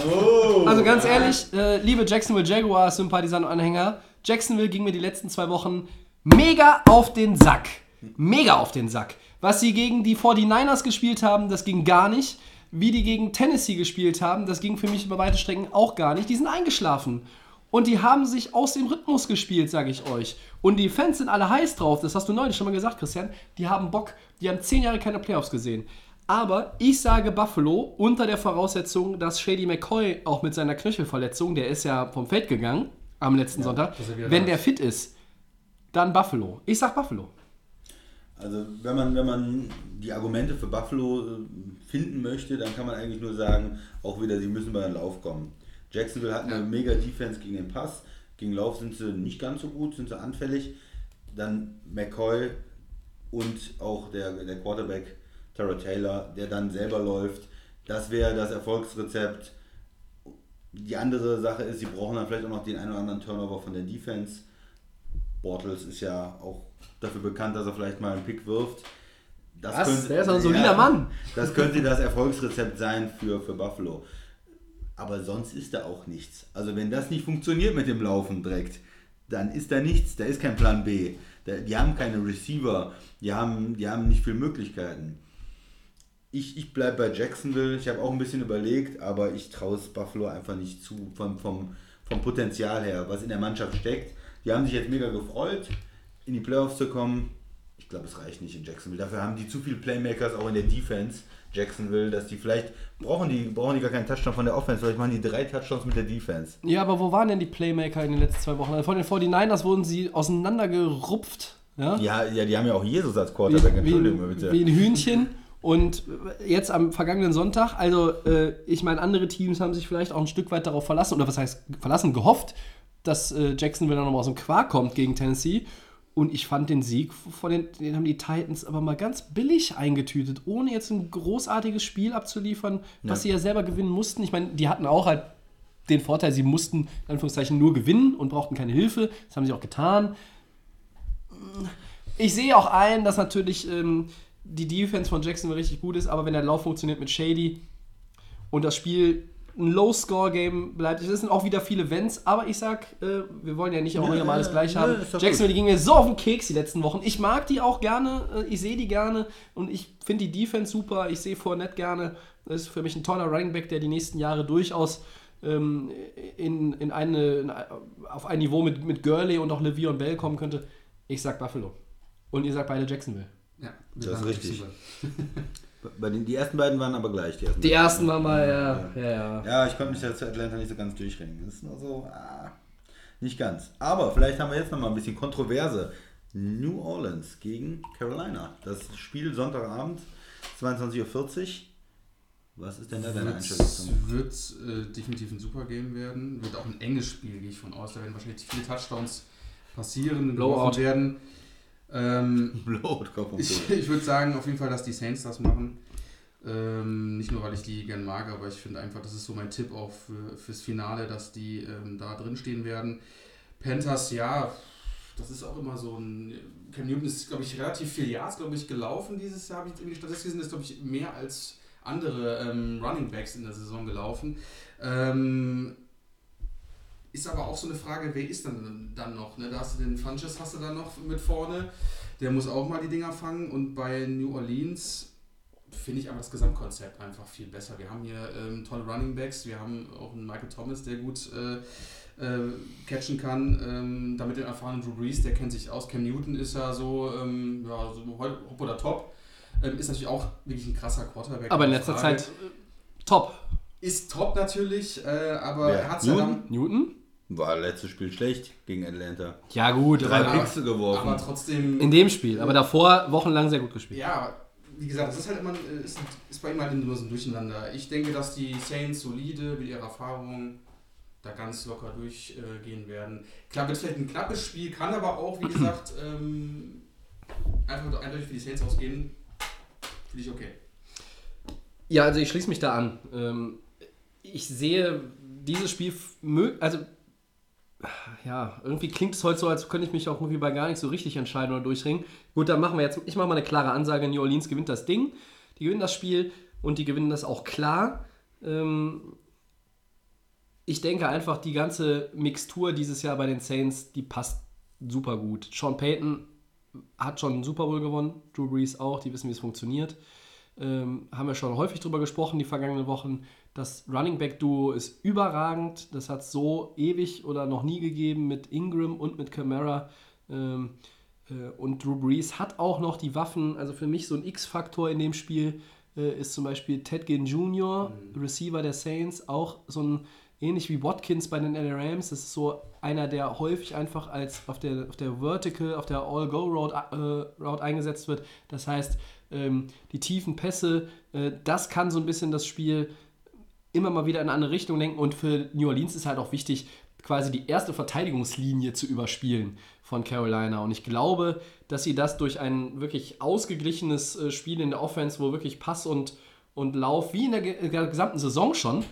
Also ganz ehrlich, äh, liebe Jacksonville Jaguars Sympathisanten und Anhänger, Jacksonville ging mir die letzten zwei Wochen mega auf den Sack. Mega auf den Sack. Was sie gegen die 49ers gespielt haben, das ging gar nicht. Wie die gegen Tennessee gespielt haben, das ging für mich über weite Strecken auch gar nicht. Die sind eingeschlafen. Und die haben sich aus dem Rhythmus gespielt, sage ich euch. Und die Fans sind alle heiß drauf. Das hast du neulich schon mal gesagt, Christian. Die haben Bock. Die haben zehn Jahre keine Playoffs gesehen. Aber ich sage Buffalo unter der Voraussetzung, dass Shady McCoy auch mit seiner Knöchelverletzung, der ist ja vom Feld gegangen am letzten Sonntag, er wieder wenn der fit ist, dann Buffalo. Ich sag Buffalo. Also wenn man, wenn man die Argumente für Buffalo äh, finden möchte, dann kann man eigentlich nur sagen, auch wieder, sie müssen bei den Lauf kommen. Jacksonville hat eine Ja. mega Defense gegen den Pass. Gegen Lauf sind sie nicht ganz so gut, sind sie anfällig. Dann McCoy und auch der, der Quarterback Tara Taylor, der dann selber läuft. Das wäre das Erfolgsrezept. Die andere Sache ist, sie brauchen dann vielleicht auch noch den einen oder anderen Turnover von der Defense. Bortles ist ja auch dafür bekannt, dass er vielleicht mal einen Pick wirft. Das Was? Der ist ein solider Mann. Das könnte das Erfolgsrezept sein für, für Buffalo. Aber sonst ist da auch nichts. Also wenn das nicht funktioniert mit dem Laufen direkt, dann ist da nichts. Da ist kein Plan B. Da, die haben keine Receiver. Die haben, die haben nicht viele Möglichkeiten. Ich, ich bleibe bei Jacksonville. Ich habe auch ein bisschen überlegt, aber ich traue es Buffalo einfach nicht zu vom, vom, vom Potenzial her, was in der Mannschaft steckt. Die haben sich jetzt mega gefreut, in die Playoffs zu kommen. Ich glaube, es reicht nicht in Jacksonville. Dafür haben die zu viele Playmakers auch in der Defense. Jacksonville, dass die vielleicht brauchen die, brauchen die gar keinen Touchdown von der Offense, vielleicht machen die drei Touchdowns mit der Defense. Ja, aber wo waren denn die Playmaker in den letzten zwei Wochen? Also von den 49ers wurden sie auseinandergerupft. Ja? Ja, ja, die haben ja auch Jesus als Quarterback, wie, wie, Entschuldigung ein, bitte. wie ein Hühnchen. Und jetzt am vergangenen Sonntag, also äh, ich meine, andere Teams haben sich vielleicht auch ein Stück weit darauf verlassen, oder was heißt verlassen, gehofft, dass äh, Jacksonville dann nochmal aus dem Quark kommt gegen Tennessee. Und ich fand den Sieg von den, den haben die Titans aber mal ganz billig eingetütet, ohne jetzt ein großartiges Spiel abzuliefern, was Ja. sie ja selber gewinnen mussten. Ich meine, die hatten auch halt den Vorteil, sie mussten in Anführungszeichen nur gewinnen und brauchten keine Hilfe. Das haben sie auch getan. Ich sehe auch ein, dass natürlich ähm, die Defense von Jacksonville richtig gut ist, aber wenn der Lauf funktioniert mit Shady und das Spiel ein Low-Score-Game bleibt, es sind auch wieder viele Wenns, aber ich sag, äh, wir wollen ja nicht auch immer alles gleich haben. Jacksonville, die ging mir so auf den Keks die letzten Wochen. Ich mag die auch gerne, äh, ich sehe die gerne und ich finde die Defense super. Ich sehe Fournette gerne. Das ist für mich ein toller Running Back, der die nächsten Jahre durchaus ähm, in, in eine, in, auf ein Niveau mit, mit Gurley und auch Le'Veon Bell kommen könnte. Ich sag Buffalo. Und ihr sagt beide Jacksonville. Ja, Das ist richtig. Bei den, die ersten beiden waren aber gleich. Die ersten, Die ersten waren mal, ja, ja, ja. Ja, ich konnte mich jetzt zu Atlanta nicht so ganz durchringen. Das ist nur so, ah, nicht ganz. Aber vielleicht haben wir jetzt noch mal ein bisschen Kontroverse. New Orleans gegen Carolina. Das Spiel Sonntagabend, 22.40 Uhr. Was ist denn da deine Einstellung? Wird, wird äh, definitiv ein super Game werden. Wird auch ein enges Spiel, gehe ich von aus. Da werden wahrscheinlich viele Touchdowns passieren, Blowout. werden. Ähm, und ich ich würde sagen auf jeden Fall, dass die Saints das machen. Ähm, nicht nur, weil ich die gern mag, aber ich finde einfach, das ist so mein Tipp auch für, fürs Finale, dass die ähm, da drin stehen werden. Panthers, ja, das ist auch immer so ein. Cam Newton ist, glaube ich, relativ viel Yards, glaube ich, gelaufen dieses Jahr. Habe ich irgendwie Statistik gesehen, ist, glaube ich, mehr als andere ähm, Running Backs in der Saison gelaufen. Ähm, ist aber auch so eine Frage, wer ist dann, dann noch? Ne? Da hast du den Funches, hast du dann noch mit vorne. Der muss auch mal die Dinger fangen. Und bei New Orleans finde ich aber das Gesamtkonzept einfach viel besser. Wir haben hier ähm, tolle Running Backs. Wir haben auch einen Michael Thomas, der gut äh, äh, catchen kann. Ähm, damit den erfahrenen Drew Brees, der kennt sich aus. Cam Newton ist ja so, ähm, ja, so hopp oder top. Ähm, ist natürlich auch wirklich ein krasser Quarterback. Aber in letzter Frage. Zeit äh, top. Ist top natürlich, äh, aber ja. er hat es ja dann. Newton? War letztes Spiel schlecht gegen Atlanta. Ja, gut. Drei aber, Pixel geworfen. Aber trotzdem. In dem Spiel. Aber davor wochenlang sehr gut gespielt. Ja, wie gesagt, das ist halt immer ist, ist bei ihm halt nur so ein Durcheinander. Ich denke, dass die Saints solide mit ihrer Erfahrung da ganz locker durchgehen werden. Klar wird vielleicht ein knappes Spiel, kann aber auch, wie gesagt, ähm, einfach eindeutig für die Saints ausgehen. Finde ich okay. Ja, also ich schließe mich da an. Ähm, ich sehe dieses Spiel, also ja, irgendwie klingt es heute so, als könnte ich mich auch irgendwie bei gar nicht so richtig entscheiden oder durchringen. Gut, dann machen wir jetzt, ich mache mal eine klare Ansage, New Orleans gewinnt das Ding, die gewinnen das Spiel und die gewinnen das auch klar. Ähm, ich denke einfach, die ganze Mixtur dieses Jahr bei den Saints, die passt super gut. Sean Payton hat schon einen Super Bowl gewonnen, Drew Brees auch, die wissen, wie es funktioniert. Ähm, haben wir schon häufig drüber gesprochen die vergangenen Wochen. Das Running Back Duo ist überragend. Das hat es so ewig oder noch nie gegeben mit Ingram und mit Camara. Ähm, äh, und Drew Brees hat auch noch die Waffen. Also für mich so ein X-Faktor in dem Spiel äh, ist zum Beispiel Ted Ginn Jr., mhm. Receiver der Saints, auch so ein ähnlich wie Watkins bei den LA Rams. Das ist so einer, der häufig einfach als auf der, auf der Vertical, auf der All-Go-Route äh, Route eingesetzt wird. Das heißt, ähm, die tiefen Pässe, äh, das kann so ein bisschen das Spiel immer mal wieder in eine andere Richtung lenken. Und für New Orleans ist halt auch wichtig, quasi die erste Verteidigungslinie zu überspielen von Carolina. Und ich glaube, dass sie das durch ein wirklich ausgeglichenes äh, Spiel in der Offense, wo wirklich Pass und, und Lauf, wie in der, der gesamten Saison schon,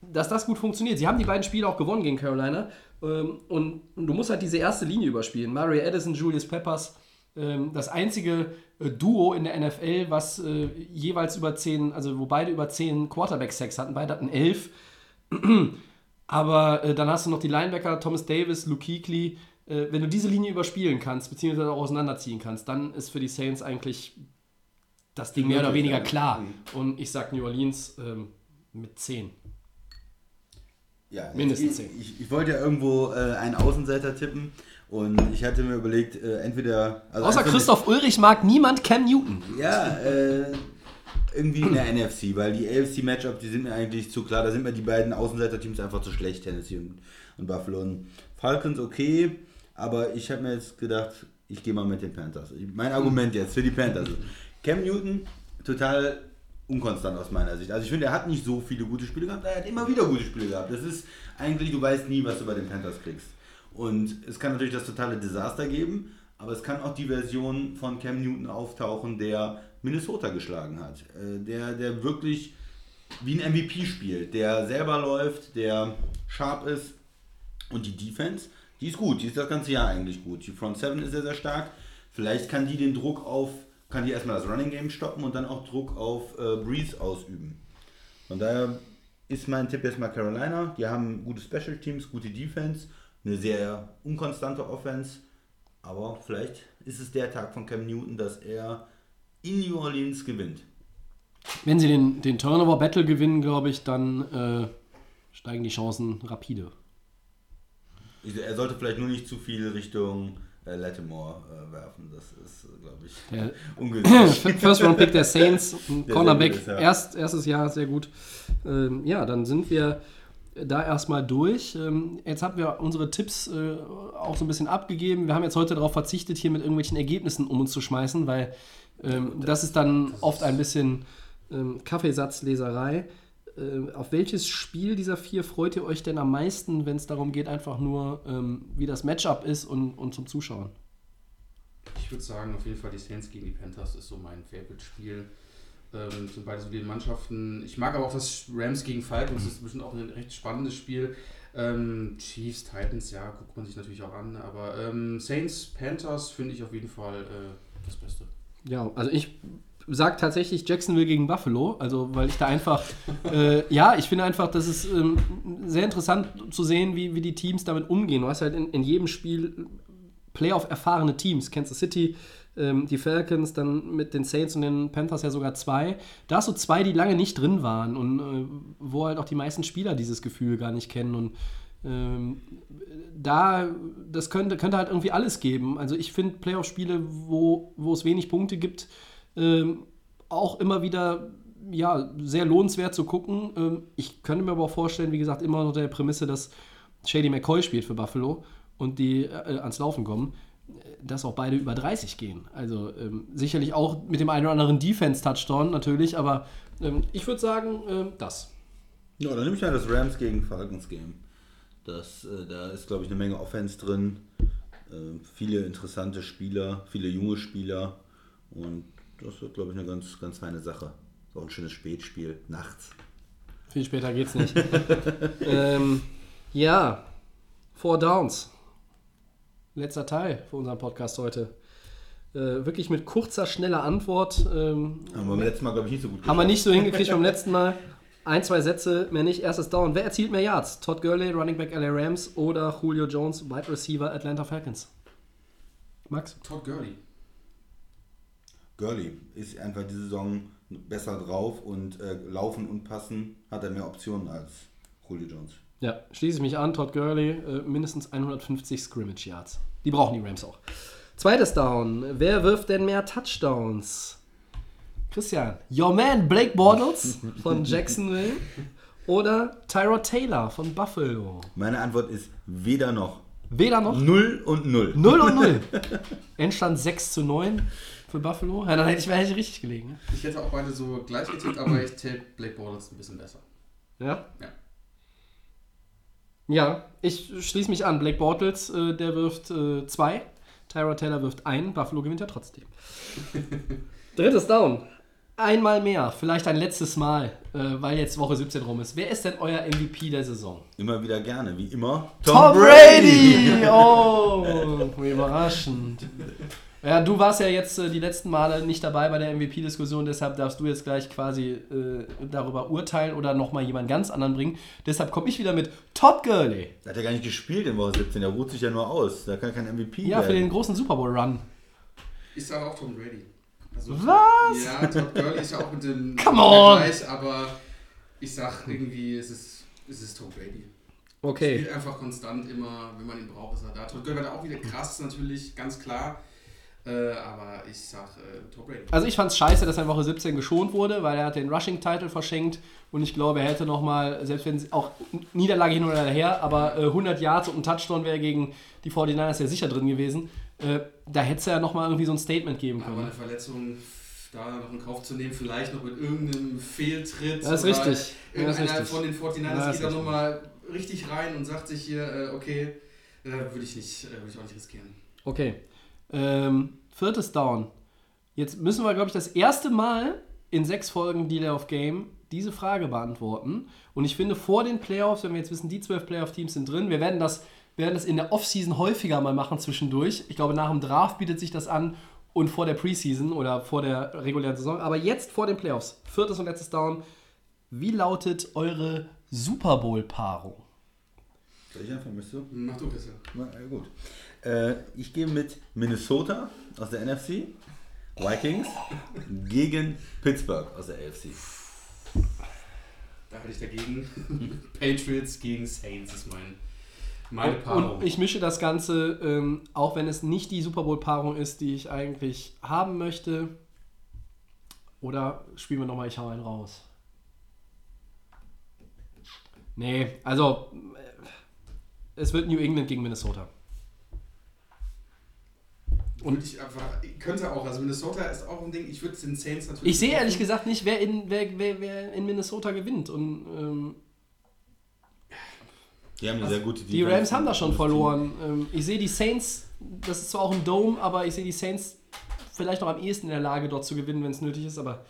dass das gut funktioniert. Sie haben die beiden Spiele auch gewonnen gegen Carolina. Ähm, und, du musst halt diese erste Linie überspielen. Mario Addison, Julius Peppers, ähm, das einzige äh, Duo in der NFL, was äh, jeweils über zehn, also wo beide über zehn Quarterback-Sacks hatten. Beide hatten elf. Aber äh, dann hast du noch die Linebacker, Thomas Davis, Luke Kuechly. wenn du diese Linie überspielen kannst, beziehungsweise auch auseinanderziehen kannst, dann ist für die Saints eigentlich das Ding mehr oder weniger klar. Mhm. Und ich sag New Orleans ähm, mit 10. Ja, mindestens 10. Ich, ich, ich, wollte ja irgendwo äh, einen Außenseiter tippen und ich hatte mir überlegt, äh, entweder. Also Außer Christoph Ulrich mag niemand Cam Newton. Ja, äh, irgendwie in der NFC, weil die AFC-Matchup, die sind mir eigentlich zu klar. Da sind mir die beiden Außenseiter-Teams einfach zu schlecht, Tennessee und, und Buffalo. Und Falcons okay, aber ich habe mir jetzt gedacht, ich gehe mal mit den Panthers. Mein Argument jetzt für die Panthers. Cam Newton, total unkonstant aus meiner Sicht. Also ich finde, er hat nicht so viele gute Spiele gehabt, er hat immer wieder gute Spiele gehabt. Das ist eigentlich, du weißt nie, was du bei den Panthers kriegst. Und es kann natürlich das totale Desaster geben, aber es kann auch die Version von Cam Newton auftauchen, der Minnesota geschlagen hat. Äh, der, der wirklich wie ein MVP spielt, der selber läuft, der sharp ist und die Defense, die ist gut, die ist das ganze Jahr eigentlich gut. Die Front 7 ist sehr, sehr stark. Vielleicht kann die den Druck auf kann die erstmal das Running Game stoppen und dann auch Druck auf äh, Breeze ausüben. Von daher ist mein Tipp jetzt mal Carolina. Die haben gute Special Teams, gute Defense, eine sehr unkonstante Offense. Aber vielleicht ist es der Tag von Cam Newton, dass er in New Orleans gewinnt. Wenn sie den, den Turnover-Battle gewinnen, glaube ich, dann äh, steigen die Chancen rapide. Er sollte vielleicht nur nicht zu viel Richtung äh, Lattimore äh, werfen. Das ist, glaube ich, der ungünstig. First Round Pick der Saints, Cornerback, ist, ja. erst, erstes Jahr, sehr gut. Ähm, ja, dann sind wir da erstmal durch. Ähm, jetzt haben wir unsere Tipps äh, auch so ein bisschen abgegeben. Wir haben jetzt heute darauf verzichtet, hier mit irgendwelchen Ergebnissen um uns zu schmeißen, weil ähm, das ist dann oft ein bisschen ähm, Kaffeesatzleserei. Äh, auf welches Spiel dieser vier freut ihr euch denn am meisten, wenn es darum geht, einfach nur, wie das Matchup ist und, und zum Zuschauen? Ich würde sagen, auf jeden Fall die Saints gegen die Panthers ist so mein Favorite-Spiel. Ähm, sind beide solide Mannschaften. Ich mag aber auch das Rams gegen Falcons, das ist bestimmt auch ein recht spannendes Spiel. Ähm, Chiefs, Titans, ja, guckt man sich natürlich auch an. Aber ähm, Saints, Panthers finde ich auf jeden Fall äh, das Beste. Ja, also ich sage tatsächlich Jacksonville gegen Buffalo, also weil ich da einfach, äh, ja, ich finde einfach, das ist ähm, sehr interessant zu sehen, wie, wie die Teams damit umgehen. Du hast halt in, in jedem Spiel Playoff erfahrene Teams, Kansas City, ähm, die Falcons, dann mit den Saints und den Panthers ja sogar zwei. Da hast du zwei, die lange nicht drin waren und äh, wo halt auch die meisten Spieler dieses Gefühl gar nicht kennen und ähm, da, das könnte, könnte halt irgendwie alles geben. Also ich finde Playoff-Spiele, wo, wo es wenig Punkte gibt, ähm, auch immer wieder ja, sehr lohnenswert zu gucken. Ähm, ich könnte mir aber auch vorstellen, wie gesagt, immer unter der Prämisse, dass Shady McCoy spielt für Buffalo und die äh, ans Laufen kommen, dass auch beide über 30 gehen. Also ähm, sicherlich auch mit dem einen oder anderen Defense-Touchdown natürlich, aber ähm, ich würde sagen, ähm, das. Ja, dann nehme ich mal das Rams gegen Falcons Game. Das, äh, da ist, glaube ich, eine Menge Offense drin. Äh, viele interessante Spieler, viele junge Spieler. Und das wird, glaube ich, eine ganz, ganz feine Sache. Auch ein schönes Spätspiel, nachts. Viel später geht's nicht. ähm, ja, Four Downs. Letzter Teil für unseren Podcast heute. Äh, wirklich mit kurzer, schneller Antwort. Ähm, Haben wir beim letzten Mal, glaube ich, nicht so gut haben wir nicht so hingekriegt beim letzten Mal. Ein, zwei Sätze, mehr nicht. Erstes Down. Wer erzielt mehr Yards? Todd Gurley, Running Back LA Rams oder Julio Jones, Wide Receiver Atlanta Falcons? Max? Todd Gurley. Gurley ist einfach diese Saison besser drauf und äh, laufen und passen hat er mehr Optionen als Julio Jones. Ja, schließe ich mich an. Todd Gurley, äh, mindestens 150 Scrimmage Yards. Die brauchen die Rams auch. Zweites Down. Wer wirft denn mehr Touchdowns? Christian, your man Blake Bortles von Jacksonville oder Tyrod Taylor von Buffalo? Meine Antwort ist weder noch. Weder noch 0 und 0. 0 und 0. Endstand 6 zu 9 für Buffalo. Ja, dann hätte ich, hätte ich richtig gelegen. ne? Ich hätte auch beide so gleich getippt, aber ich tippe Blake Bortles ein bisschen besser. Ja? Ja. Ja, ich schließe mich an. Blake Bortles, äh, der wirft 2. Tyrod Taylor wirft ein. Buffalo gewinnt ja trotzdem. Drittes Down. Einmal mehr, vielleicht ein letztes Mal, äh, weil jetzt Woche 17 rum ist. Wer ist denn euer MVP der Saison? Immer wieder gerne, wie immer. Tom Brady! Oh, wie überraschend. Ja, du warst ja jetzt äh, die letzten Male nicht dabei bei der MVP-Diskussion, deshalb darfst du jetzt gleich quasi äh, darüber urteilen oder nochmal jemand ganz anderen bringen. Deshalb komme ich wieder mit Todd Gurley. Der hat ja gar nicht gespielt in Woche 17, der ruht sich ja nur aus. Da kann kein MVP Ja, für werden. den großen Super Bowl-Run. Ich sage auch Tom Brady. Also, Was? Ja, Todd Gurley ist ja auch mit dem Come on! Vergleich, aber ich sag irgendwie, es ist, es ist Tom Brady. Okay. Spielt einfach konstant immer, wenn man ihn braucht, ist er da. Todd Gurley war auch wieder krass, natürlich, ganz klar. Äh, aber ich sag äh, Tom Brady. Also ich fand es scheiße, dass er in Woche 17 geschont wurde, weil er hat den Rushing-Title verschenkt und ich glaube, er hätte nochmal, selbst wenn es auch Niederlage hin oder her, aber äh, 100 Yards und ein Touchdown wäre gegen die 49ers ja sicher drin gewesen. Äh, da hätte es ja nochmal irgendwie so ein Statement geben Aber können. eine Verletzung da noch in Kauf zu nehmen, vielleicht noch mit irgendeinem Fehltritt. Das ist oder richtig. Das ist Irgendeiner richtig. von den 49ers Ja, das geht ist da nochmal richtig rein und sagt sich hier, äh, okay, äh, würde ich, nicht, würde ich auch nicht riskieren. Okay. Ähm, viertes Down. Jetzt müssen wir, glaube ich, das erste Mal in sechs Folgen Dealer of Game diese Frage beantworten. Und ich finde, vor den Playoffs, wenn wir jetzt wissen, die zwölf Playoff-Teams sind drin, wir werden das, werden das in der Offseason häufiger mal machen zwischendurch. Ich glaube, nach dem Draft bietet sich das an und vor der Preseason oder vor der regulären Saison. Aber jetzt vor den Playoffs, viertes und letztes Down. Wie lautet eure Super Bowl-Paarung? Soll ich anfangen, bist du? Mach du besser. Na, gut. Äh, ich gehe mit Minnesota aus der NFC, Vikings gegen Pittsburgh aus der AFC. Da hatte ich dagegen. Patriots gegen Saints ist mein, meine Paarung. und ich mische das Ganze, ähm, auch wenn es nicht die Super Bowl-Paarung ist, die ich eigentlich haben möchte. Oder spielen wir nochmal, ich hau einen raus. Nee, also äh, es wird New England gegen Minnesota. Und ich einfach, könnte auch, also Minnesota ist auch ein Ding, ich würde den Saints natürlich. Ich sehe ehrlich gesagt nicht, wer in, wer, wer, wer in Minnesota gewinnt. Und ähm, Die haben eine sehr gute die Defense. Rams haben da schon verloren. Ähm, ich sehe die Saints, das ist zwar auch ein Dome, aber ich sehe die Saints vielleicht noch am ehesten in der Lage, dort zu gewinnen, wenn es nötig ist. Aber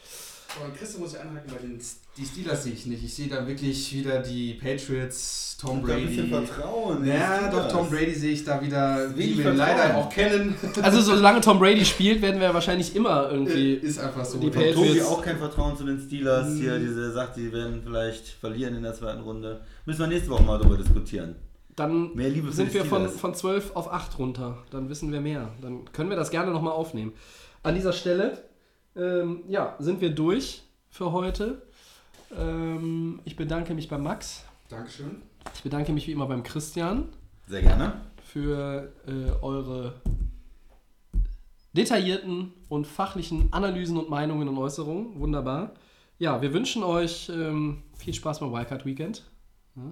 Aber Christian muss ich anhalten, weil den, die Steelers sehe ich nicht. Ich sehe da wirklich wieder die Patriots, Tom Da ein bisschen Brady. Vertrauen. Ja, doch. Tom Brady sehe ich da wieder, wie wir ihn leider auch kennen. Also solange Tom Brady spielt, werden wir wahrscheinlich immer irgendwie. Ist einfach so. Die Patriots- Tobi auch kein Vertrauen zu den Steelers. Mhm. Hier, diese sagt, die werden vielleicht verlieren in der zweiten Runde. Müssen wir nächste Woche mal darüber diskutieren. Dann Mehr Liebe für sind wir von, von 12 auf 8 runter. Dann wissen wir mehr. Dann können wir das gerne nochmal aufnehmen. An dieser Stelle, ähm, ja, sind wir durch für heute. Ähm, ich bedanke mich bei Max. Dankeschön. Ich bedanke mich wie immer beim Christian Sehr gerne. für äh, eure detaillierten und fachlichen Analysen und Meinungen und Äußerungen. Wunderbar. Ja, wir wünschen euch ähm, viel Spaß beim Wildcard Weekend. Ja,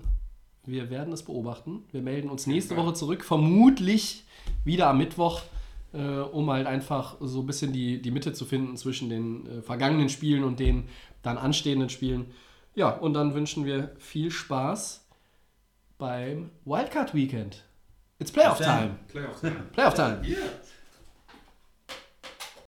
wir werden es beobachten. Wir melden uns nächste. Woche zurück, vermutlich wieder am Mittwoch, äh, um halt einfach so ein bisschen die, die Mitte zu finden zwischen den äh, vergangenen Spielen und den dann anstehenden Spielen. Ja, und dann wünschen wir viel Spaß beim Wildcard Weekend. It's Playoff Bis dann. Time. Playoff Time. Yeah.